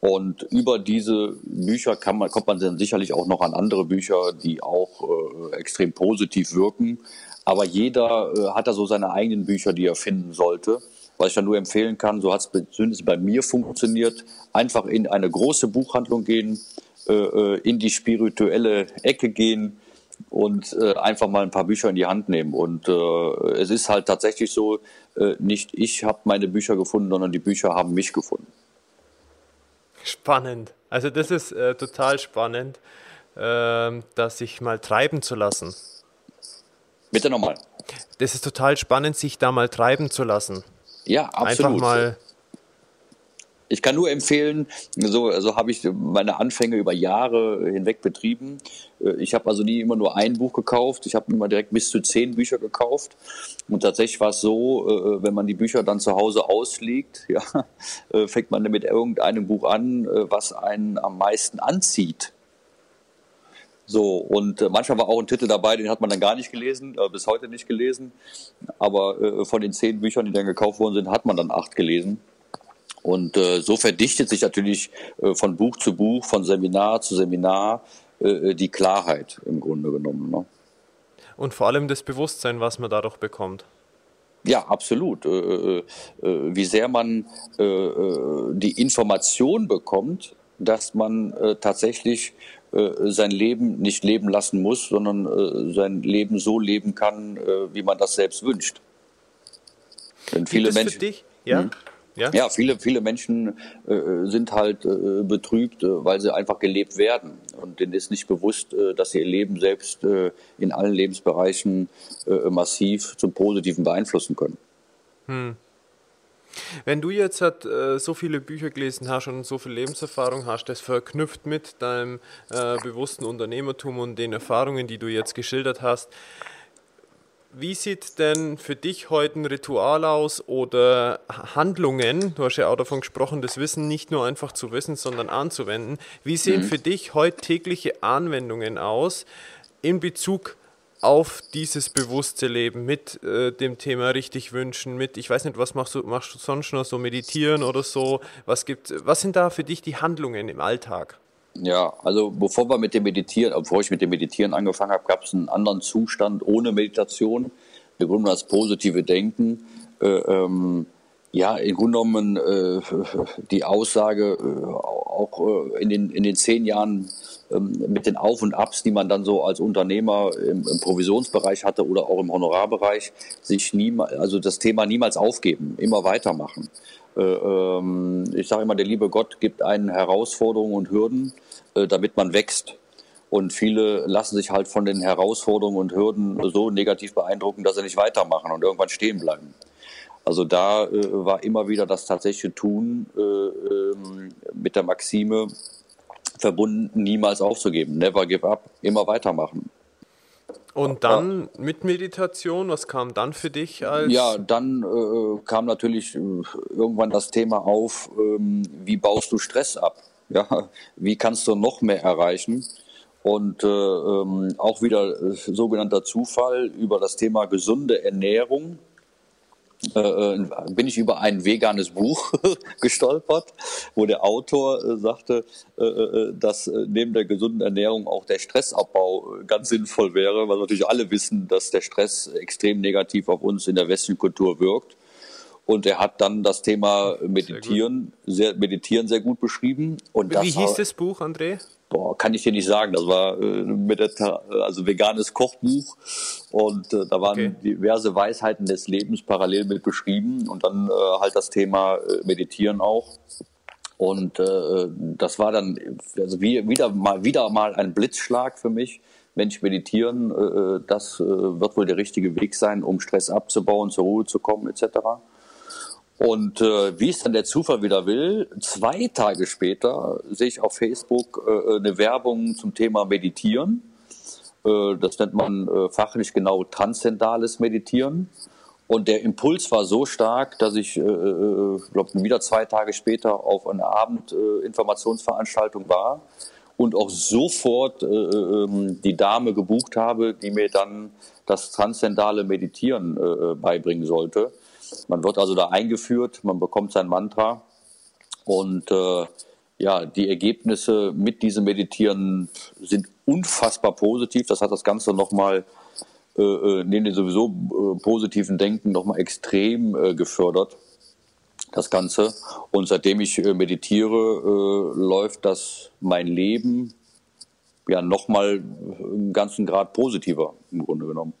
und über diese Bücher kann man, kommt man dann sicherlich auch noch an andere Bücher, die auch äh, extrem positiv wirken. Aber jeder äh, hat da so seine eigenen Bücher, die er finden sollte. Was ich dann nur empfehlen kann, so hat es zumindest bei mir funktioniert, einfach in eine große Buchhandlung gehen, äh, äh, in die spirituelle Ecke gehen und äh, einfach mal ein paar Bücher in die Hand nehmen. Und äh, es ist halt tatsächlich so, äh, nicht ich habe meine Bücher gefunden, sondern die Bücher haben mich gefunden. Spannend. Also das ist total spannend, ähm, das sich mal treiben zu lassen. Bitte nochmal. Das ist total spannend, sich da mal treiben zu lassen. Ja, absolut. Einfach mal ich kann nur empfehlen, so also habe ich meine Anfänge über Jahre hinweg betrieben. Äh, ich habe also nie immer nur ein Buch gekauft. Ich habe immer direkt bis zu zehn Bücher gekauft. Und tatsächlich war es so, äh, wenn man die Bücher dann zu Hause auslegt, *laughs* ja, äh, fängt man mit irgendeinem Buch an, was einen am meisten anzieht. So, und äh, manchmal war auch ein Titel dabei, den hat man dann gar nicht gelesen, äh, bis heute nicht gelesen. Aber äh, von den zehn Büchern, die dann gekauft worden sind, hat man dann acht gelesen. Und äh, so verdichtet sich natürlich äh, von Buch zu Buch, von Seminar zu Seminar äh, die Klarheit im Grunde genommen. Ne? Und vor allem das Bewusstsein, was man dadurch bekommt. Ja, absolut. Wie sehr man die Information bekommt, dass man tatsächlich sein Leben nicht leben lassen muss, sondern äh, sein Leben so leben kann, äh, wie man das selbst wünscht. Denn viele Menschen. Für dich? Ja. Hm? Ja? ja, viele, viele Menschen äh, sind halt äh, betrübt, äh, weil sie einfach gelebt werden. Und denen ist nicht bewusst, äh, dass sie ihr Leben selbst äh, in allen Lebensbereichen äh, massiv zum Positiven beeinflussen können. Hm. Wenn du jetzt halt, äh, so viele Bücher gelesen hast und so viel Lebenserfahrung hast, das verknüpft mit deinem äh, bewussten Unternehmertum und den Erfahrungen, die du jetzt geschildert hast, wie sieht denn für dich heute ein Ritual aus oder Handlungen? Du hast ja auch davon gesprochen, das Wissen nicht nur einfach zu wissen, sondern anzuwenden. Wie sehen mhm. für dich heute tägliche Anwendungen aus in Bezug auf dieses bewusste Leben mit äh, dem Thema richtig wünschen, mit, ich weiß nicht, was machst du, machst du sonst noch so meditieren oder so? Was gibt, was sind da für dich die Handlungen im Alltag? Ja, also bevor wir mit dem Meditieren, bevor ich mit dem Meditieren angefangen habe, gab es einen anderen Zustand ohne Meditation. Im Grunde das positive Denken. Äh, ähm, ja, im Grunde genommen äh, die Aussage, äh, auch äh, in, den, in den zehn Jahren ähm, mit den Auf und Abs, die man dann so als Unternehmer im, im Provisionsbereich hatte oder auch im Honorarbereich, sich niemals, also das Thema niemals aufgeben, immer weitermachen. Äh, ähm, ich sage immer, der liebe Gott gibt einen Herausforderungen und Hürden, äh, damit man wächst. Und viele lassen sich halt von den Herausforderungen und Hürden so negativ beeindrucken, dass sie nicht weitermachen und irgendwann stehen bleiben. Also da äh, war immer wieder das tatsächliche Tun äh, ähm, mit der Maxime verbunden, niemals aufzugeben, never give up, immer weitermachen. Und dann ja. mit Meditation, was kam dann für dich als? Ja, dann äh, kam natürlich äh, irgendwann das Thema auf, ähm, wie baust du Stress ab? Ja, wie kannst du noch mehr erreichen? Und äh, ähm, auch wieder äh, sogenannter Zufall über das Thema gesunde Ernährung äh, äh, bin ich über ein veganes Buch *laughs* gestolpert, wo der Autor äh, sagte, dass neben der gesunden Ernährung auch der Stressabbau ganz sinnvoll wäre, weil natürlich alle wissen, dass der Stress extrem negativ auf uns in der westlichen Kultur wirkt. Und er hat dann das Thema Meditieren sehr, sehr Meditieren sehr gut beschrieben. Und Wie das hieß das Buch, André? Boah, kann ich dir nicht sagen. Das war äh, mit der, also veganes Kochbuch und äh, da waren okay. diverse Weisheiten des Lebens parallel mit beschrieben und dann äh, halt das Thema äh, Meditieren auch. Und äh, das war dann also wie, wieder mal wieder mal ein Blitzschlag für mich. Mensch, meditieren, äh, das äh, wird wohl der richtige Weg sein, um Stress abzubauen, zur Ruhe zu kommen, etc. Und äh, wie es dann der Zufall wieder will, zwei Tage später sehe ich auf Facebook äh, eine Werbung zum Thema Meditieren. Äh, das nennt man äh, fachlich genau transzendales Meditieren. Und der Impuls war so stark, dass ich, äh, äh, glaube wieder zwei Tage später auf einer Abendinformationsveranstaltung war und auch sofort äh, ähm, die Dame gebucht habe, die mir dann das transzendale Meditieren äh, beibringen sollte. Man wird also da eingeführt, man bekommt sein Mantra und äh, ja, die Ergebnisse mit diesem Meditieren sind unfassbar positiv. Das hat das Ganze nochmal äh, äh, neben dem sowieso äh, positiven Denken nochmal extrem äh, gefördert. Das Ganze. Und seitdem ich äh, meditiere, äh, läuft das mein Leben ja nochmal einen ganzen Grad positiver im Grunde genommen.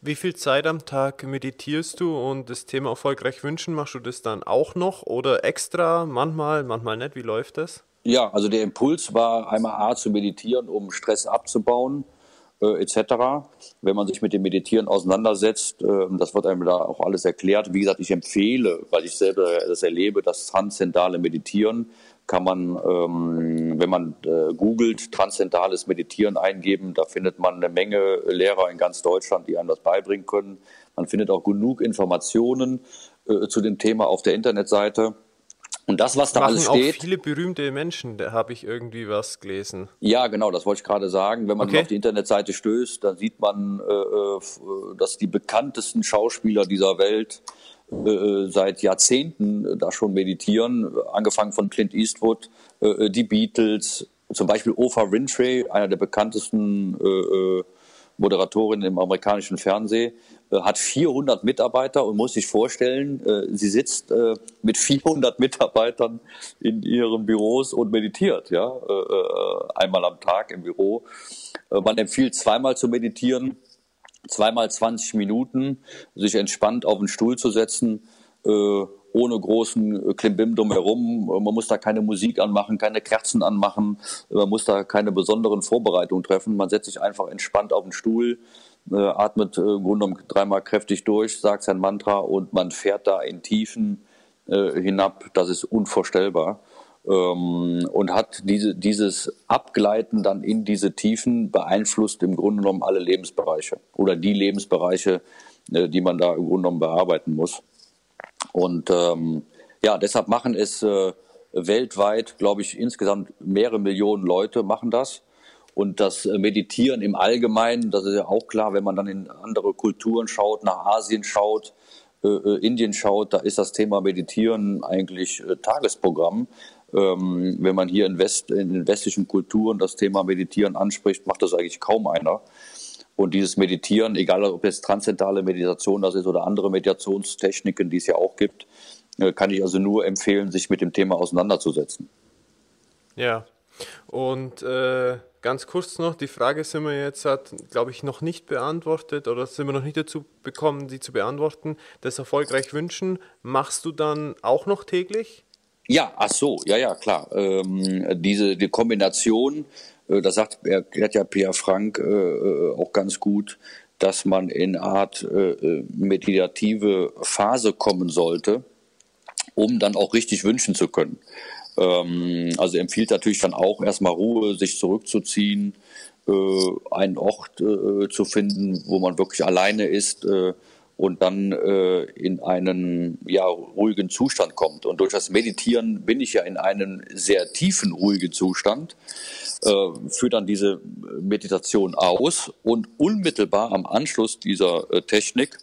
Wie viel Zeit am Tag meditierst du und das Thema erfolgreich wünschen, machst du das dann auch noch oder extra, manchmal, manchmal nicht? Wie läuft das? Ja, also der Impuls war einmal A zu meditieren, um Stress abzubauen äh, etc. Wenn man sich mit dem Meditieren auseinandersetzt, äh, das wird einem da auch alles erklärt. Wie gesagt, ich empfehle, weil ich selber das erlebe, das transzendale Meditieren kann man, ähm, wenn man äh, googelt, transzendentales Meditieren eingeben, da findet man eine Menge Lehrer in ganz Deutschland, die einem das beibringen können. Man findet auch genug Informationen äh, zu dem Thema auf der Internetseite. Und das, was da Machen alles steht. Auch viele berühmte Menschen, da habe ich irgendwie was gelesen. Ja, genau, das wollte ich gerade sagen. Wenn man okay. auf die Internetseite stößt, dann sieht man, äh, äh dass die bekanntesten Schauspieler dieser Welt äh, seit Jahrzehnten äh, da schon meditieren, angefangen von Clint Eastwood, äh, die Beatles, zum Beispiel Oprah Winfrey, einer der bekanntesten Moderatorinnen im amerikanischen Fernsehen, äh, hat 400 Mitarbeiter und muss sich vorstellen, äh, sie sitzt äh, mit 400 Mitarbeitern in ihren Büros und meditiert, ja, einmal am Tag im Büro. Man empfiehlt zweimal zu meditieren, zweimal 20 Minuten, sich entspannt auf den Stuhl zu setzen, ohne großen Klimbim drumherum. Man muss da keine Musik anmachen, keine Kerzen anmachen. Man muss da keine besonderen Vorbereitungen treffen. Man setzt sich einfach entspannt auf den Stuhl, äh, atmet äh, im Grunde genommen dreimal kräftig durch, sagt sein Mantra und man fährt da in Tiefen äh, hinab. Das ist unvorstellbar. Ähm, und hat diese, dieses Abgleiten dann in diese Tiefen beeinflusst im Grunde genommen alle Lebensbereiche oder die Lebensbereiche, äh, die man da im Grunde genommen bearbeiten muss. Und ähm, ja, deshalb machen es äh, weltweit, glaube ich, insgesamt mehrere Millionen Leute machen das. Und das äh, Meditieren im Allgemeinen, das ist ja auch klar, wenn man dann in andere Kulturen schaut, nach Asien schaut, äh, äh, Indien schaut, da ist das Thema Meditieren eigentlich äh, Tagesprogramm. Ähm, wenn man hier in, West, in den westlichen Kulturen das Thema Meditieren anspricht, macht das eigentlich kaum einer. Und dieses Meditieren, egal ob es transzendentale Meditation das ist oder andere Meditationstechniken, die es ja auch gibt, äh, kann ich also nur empfehlen, sich mit dem Thema auseinanderzusetzen. Ja, und äh, ganz kurz noch, die Frage sind wir jetzt, glaube ich, noch nicht beantwortet oder sind wir noch nicht dazu bekommen, sie zu beantworten. Das erfolgreich wünschen, machst du dann auch noch täglich? Ja, ach so, ja, ja, klar. Ähm, diese die Kombination, äh, das sagt erklärt ja Pierre Frank äh, äh, auch ganz gut, dass man in eine Art äh, äh, meditative Phase kommen sollte, um dann auch richtig wünschen zu können. Ähm, also empfiehlt natürlich dann auch erstmal Ruhe, sich zurückzuziehen, äh, einen Ort äh, zu finden, wo man wirklich alleine ist äh, und dann äh, in einen ja, ruhigen Zustand kommt. Und durch das Meditieren bin ich ja in einem sehr tiefen, ruhigen Zustand, äh, führe dann diese Meditation aus und unmittelbar am Anschluss dieser äh, Technik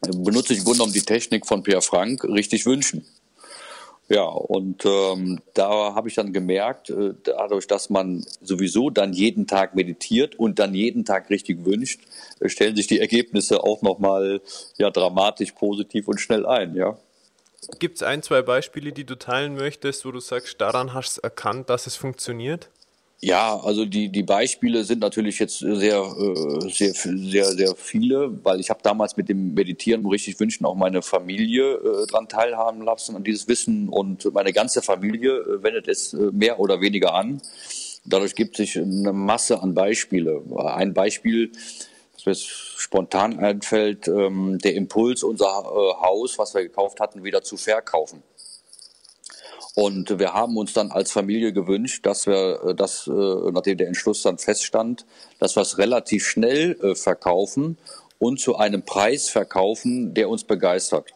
benutze ich im Grunde genommen die Technik von Pierre Frank, richtig wünschen. Ja, und ähm, da habe ich dann gemerkt, äh, dadurch, dass man sowieso dann jeden Tag meditiert und dann jeden Tag richtig wünscht, äh, stellen sich die Ergebnisse auch nochmal ja, dramatisch positiv und schnell ein, ja. Gibt es ein, zwei Beispiele, die du teilen möchtest, wo du sagst, daran hast du erkannt, dass es funktioniert? Ja, also die, die Beispiele sind natürlich jetzt sehr, äh, sehr, sehr, sehr viele, weil ich habe damals mit dem Meditieren richtig wünschen auch meine Familie äh, dran teilhaben lassen an dieses Wissen und meine ganze Familie äh, wendet es äh, mehr oder weniger an. Dadurch gibt sich eine Masse an Beispiele. Ein Beispiel, das mir spontan einfällt, ähm, der Impuls, unser äh, Haus, was wir gekauft hatten, wieder zu verkaufen. Und wir haben uns dann als Familie gewünscht, dass wir äh, das, äh, nachdem der Entschluss dann feststand, dass wir es relativ schnell äh, verkaufen und zu einem Preis verkaufen, der uns begeistert.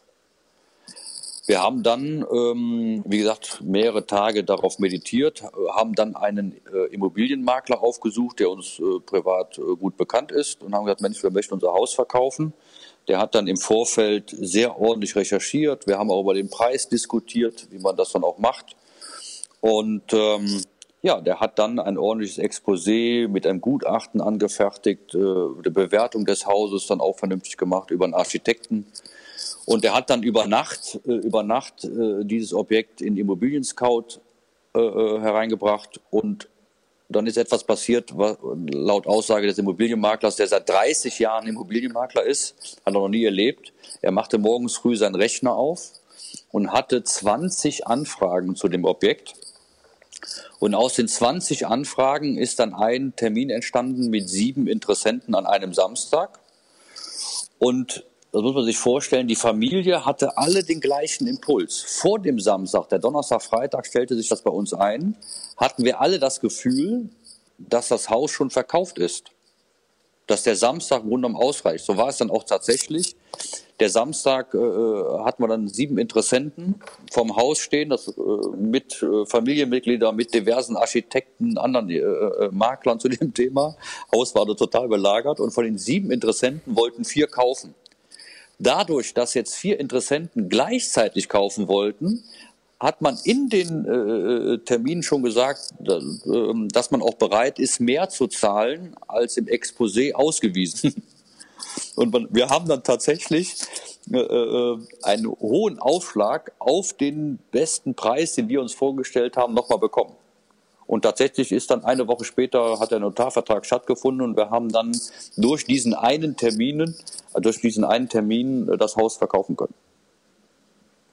Wir haben dann, ähm, wie gesagt, mehrere Tage darauf meditiert, haben dann einen Immobilienmakler aufgesucht, der uns privat gut bekannt ist und haben gesagt, Mensch, wir möchten unser Haus verkaufen. Der hat dann im Vorfeld sehr ordentlich recherchiert. Wir haben auch über den Preis diskutiert, wie man das dann auch macht. Und ähm, ja, der hat dann ein ordentliches Exposé mit einem Gutachten angefertigt, äh, die Bewertung des Hauses dann auch vernünftig gemacht über einen Architekten. Und der hat dann über Nacht, äh, über Nacht äh, dieses Objekt in Immobilien Scout äh, äh, hereingebracht und dann ist etwas passiert, laut Aussage des Immobilienmaklers, der seit 30 Jahren Immobilienmakler ist, hat er noch nie erlebt. Er machte morgens früh seinen Rechner auf und hatte 20 Anfragen zu dem Objekt. Und aus den 20 Anfragen ist dann ein Termin entstanden mit sieben Interessenten an einem Samstag. Und das muss man sich vorstellen, die Familie hatte alle den gleichen Impuls. Vor dem Samstag, der Donnerstag, Freitag stellte sich das bei uns ein, hatten wir alle das Gefühl, dass das Haus schon verkauft ist. Dass der Samstag im Grunde ausreicht. So war es dann auch tatsächlich. Der Samstag äh, hatten wir dann sieben Interessenten vom Haus stehen, das, äh, mit äh, Familienmitgliedern, mit diversen Architekten, anderen äh, äh, Maklern zu dem *laughs* Thema. Haus war da total belagert und von den sieben Interessenten wollten vier kaufen. Dadurch, dass jetzt vier Interessenten gleichzeitig kaufen wollten, hat man in den äh, äh Terminen schon gesagt, dass, äh, dass man auch bereit ist, mehr zu zahlen als im Exposé ausgewiesen. *laughs* Und man, wir haben dann tatsächlich äh, äh, einen hohen Aufschlag auf den besten Preis, den wir uns vorgestellt haben, nochmal bekommen. Und tatsächlich ist dann eine Woche später hat der Notarvertrag stattgefunden und wir haben dann durch diesen einen Termin, äh, durch diesen einen Termin das Haus verkaufen können.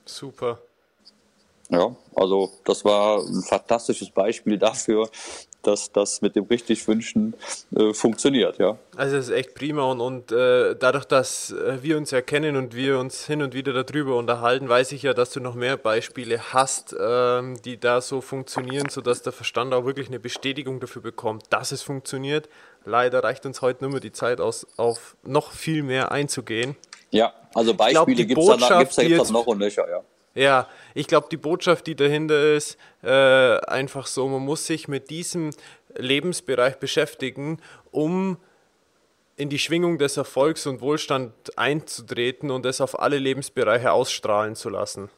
Super. Ja, also das war ein fantastisches Beispiel dafür, dass das mit dem richtig Wünschen äh, funktioniert, ja. Also es ist echt prima und, und äh, dadurch, dass äh, wir uns erkennen und wir uns hin und wieder darüber unterhalten, weiß ich ja, dass du noch mehr Beispiele hast, ähm, die da so funktionieren, sodass der Verstand auch wirklich eine Bestätigung dafür bekommt, dass es funktioniert. Leider reicht uns heute nur mehr die Zeit aus, auf noch viel mehr einzugehen. Ja, also Beispiele gibt es da, gibt's da noch und nöcher, ja. Ja, ich glaube, die Botschaft, die dahinter ist, äh, einfach so, man muss sich mit diesem Lebensbereich beschäftigen, um in die Schwingung des Erfolgs und Wohlstand einzutreten und es auf alle Lebensbereiche ausstrahlen zu lassen.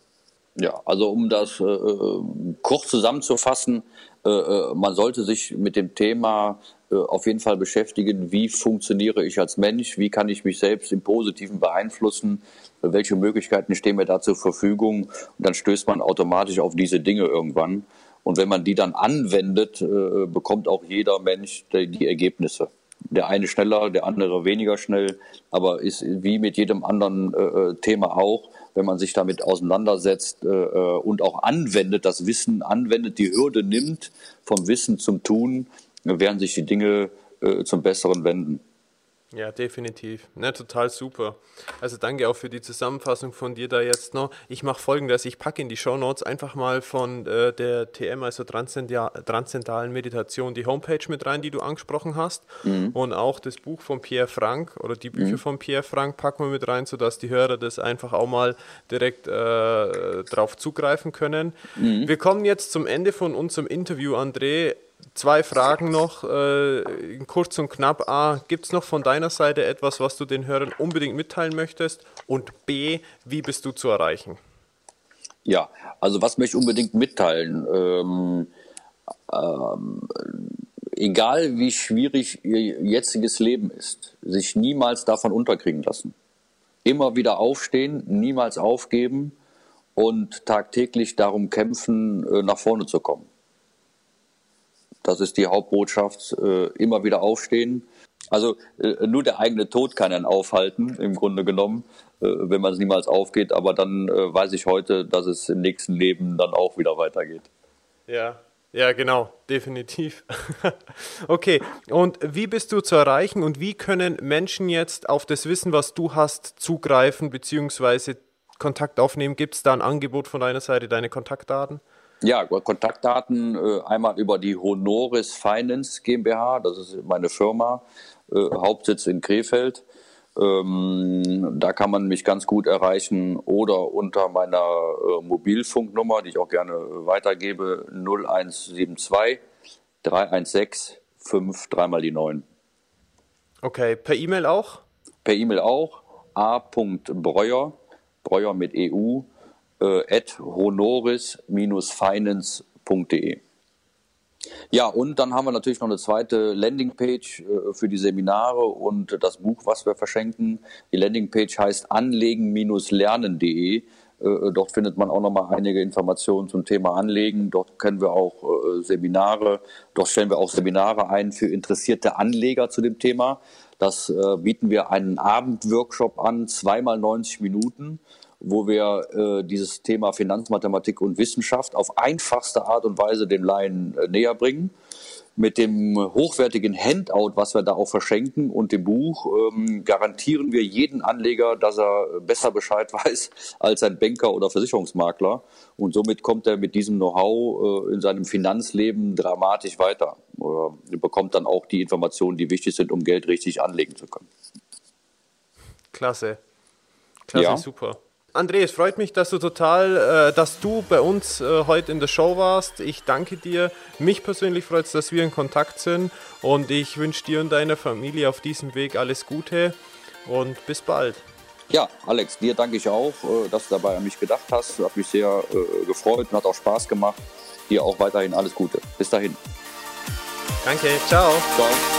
Ja, also um das äh, äh kurz zusammenzufassen, man sollte sich mit dem Thema äh, auf jeden Fall beschäftigen, wie funktioniere ich als Mensch, wie kann ich mich selbst im Positiven beeinflussen, welche Möglichkeiten stehen mir da zur Verfügung und dann stößt man automatisch auf diese Dinge irgendwann. Und wenn man die dann anwendet, äh, bekommt auch jeder Mensch die Ergebnisse. Der eine schneller, der andere weniger schnell, aber ist wie mit jedem anderen äh, Thema auch, wenn man sich damit auseinandersetzt und auch anwendet, das Wissen anwendet, die Hürde nimmt vom Wissen zum Tun, werden sich die Dinge äh, zum Besseren wenden. Ja, definitiv. Ne, total super. Also danke auch für die Zusammenfassung von dir da jetzt noch. Ich mache folgendes, ich packe in die Show Notes einfach mal von äh, der TM, also Transzendentalen Meditation, die Homepage mit rein, die du angesprochen hast. Mhm. Und auch das Buch von Pierre Frank oder die Bücher mhm. von Pierre Frank packen wir mit rein, sodass die Hörer das einfach auch mal direkt äh, drauf zugreifen können. Mhm. Wir kommen jetzt zum Ende von unserem Interview, André zwei Fragen noch, äh, kurz und knapp. A, gibt es noch von deiner Seite etwas, was du den Hörern unbedingt mitteilen möchtest? Und B, wie bist du zu erreichen? Ja, also was möchte ich unbedingt mitteilen? Ähm, ähm, egal wie schwierig ihr jetziges Leben ist, sich niemals davon unterkriegen lassen. Immer wieder aufstehen, niemals aufgeben und tagtäglich darum kämpfen, äh, nach vorne zu kommen. Das ist die Hauptbotschaft. Äh, immer wieder aufstehen. Also äh, nur der eigene Tod kann einen aufhalten, im Grunde genommen, äh, wenn man es niemals aufgeht. Aber dann weiß ich heute, dass es im nächsten Leben dann auch wieder weitergeht. Ja, ja, genau, definitiv. *laughs* okay, und wie bist du zu erreichen und wie können Menschen jetzt auf das Wissen, was du hast, zugreifen bzw. Kontakt aufnehmen? Gibt es da ein Angebot von deiner Seite, deine Kontaktdaten? Ja, Kontaktdaten äh, einmal über die Honoris Finance GmbH, das ist meine Firma, äh, Hauptsitz in Krefeld. Ähm, da kann man mich ganz gut erreichen oder unter meiner äh, Mobilfunknummer, die ich auch gerne weitergebe, 0172 316 5 dreimal die 9. Okay, per E-Mail auch? Per E-Mail auch. a.breuer, Breuer mit EU, äh, honoris-finance.de. Ja, und dann haben wir natürlich noch eine zweite Landingpage äh, für die Seminare und das Buch, was wir verschenken. Die Landingpage heißt anlegen-lernen.de. Äh, dort findet man auch noch mal einige Informationen zum Thema Anlegen. Dort können wir auch äh, Seminare, dort stellen wir auch Seminare ein für interessierte Anleger zu dem Thema. Das äh, bieten wir einen Abendworkshop an, zweimal 90 Minuten wo wir äh, dieses Thema Finanzmathematik und Wissenschaft auf einfachste Art und Weise den Laien äh, näher bringen. Mit dem hochwertigen Handout, was wir da auch verschenken und dem Buch, ähm, garantieren wir jeden Anleger, dass er besser Bescheid *laughs* weiß als ein Banker oder Versicherungsmakler. Und somit kommt er mit diesem Know-how äh, in seinem Finanzleben dramatisch weiter. Oder bekommt dann auch die Informationen, die wichtig sind, um Geld richtig anlegen zu können. Klasse. Klasse, ja. super. André, es freut mich, dass du total, äh, dass du bei uns äh, heute in der Show warst. Ich danke dir. Mich persönlich freut es, dass wir in Kontakt sind und ich wünsche dir und deiner Familie auf diesem Weg alles Gute und bis bald. Ja, Alex, dir danke ich auch, äh, dass du dabei an mich gedacht hast. Hat mich sehr äh, gefreut und hat auch Spaß gemacht. Dir auch weiterhin alles Gute. Bis dahin. Danke, ciao. Ciao.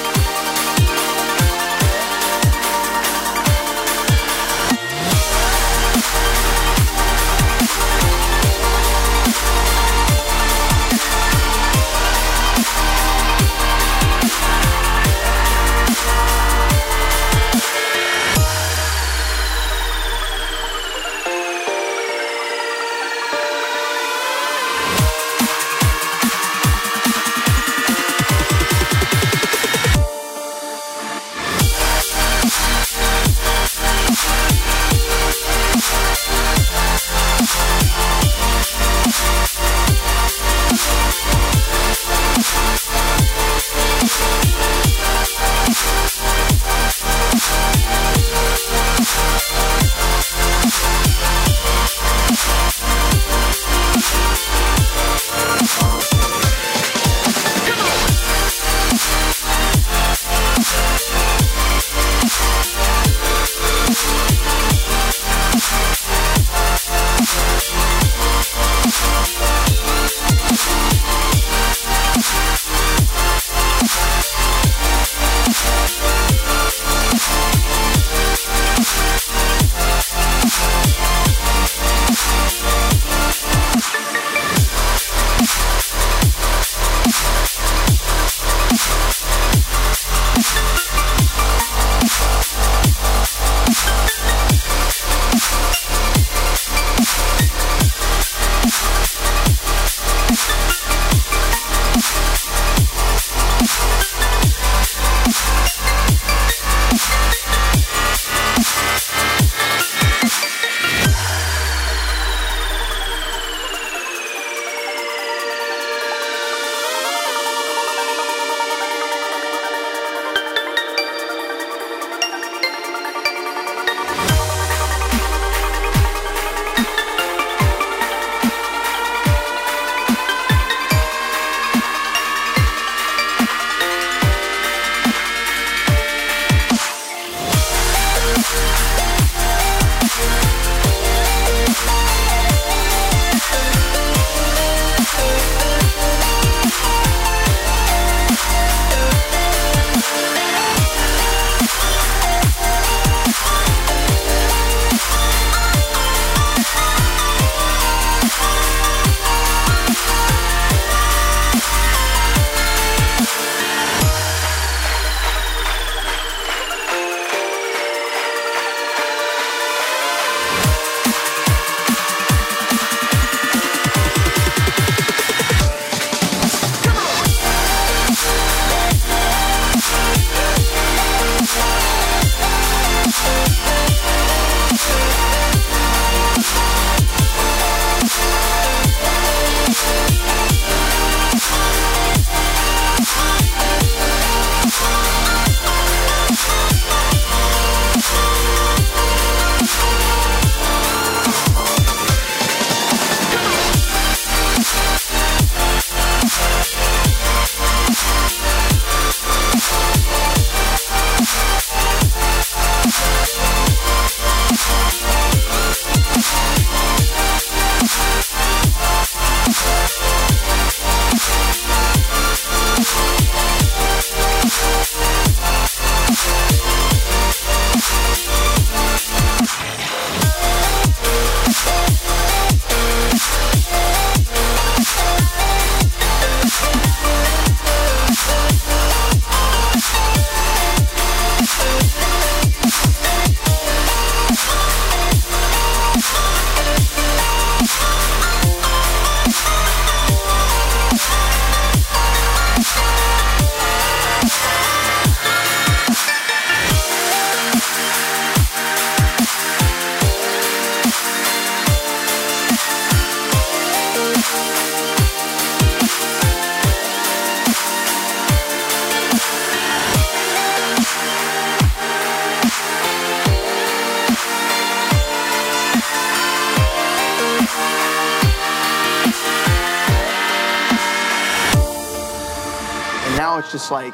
Just like,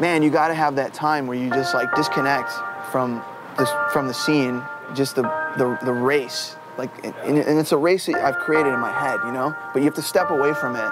man, you got to have that time where you just like disconnect from this from the scene, just the the, the race. Like, and, and it's a race that I've created in my head, you know. But you have to step away from it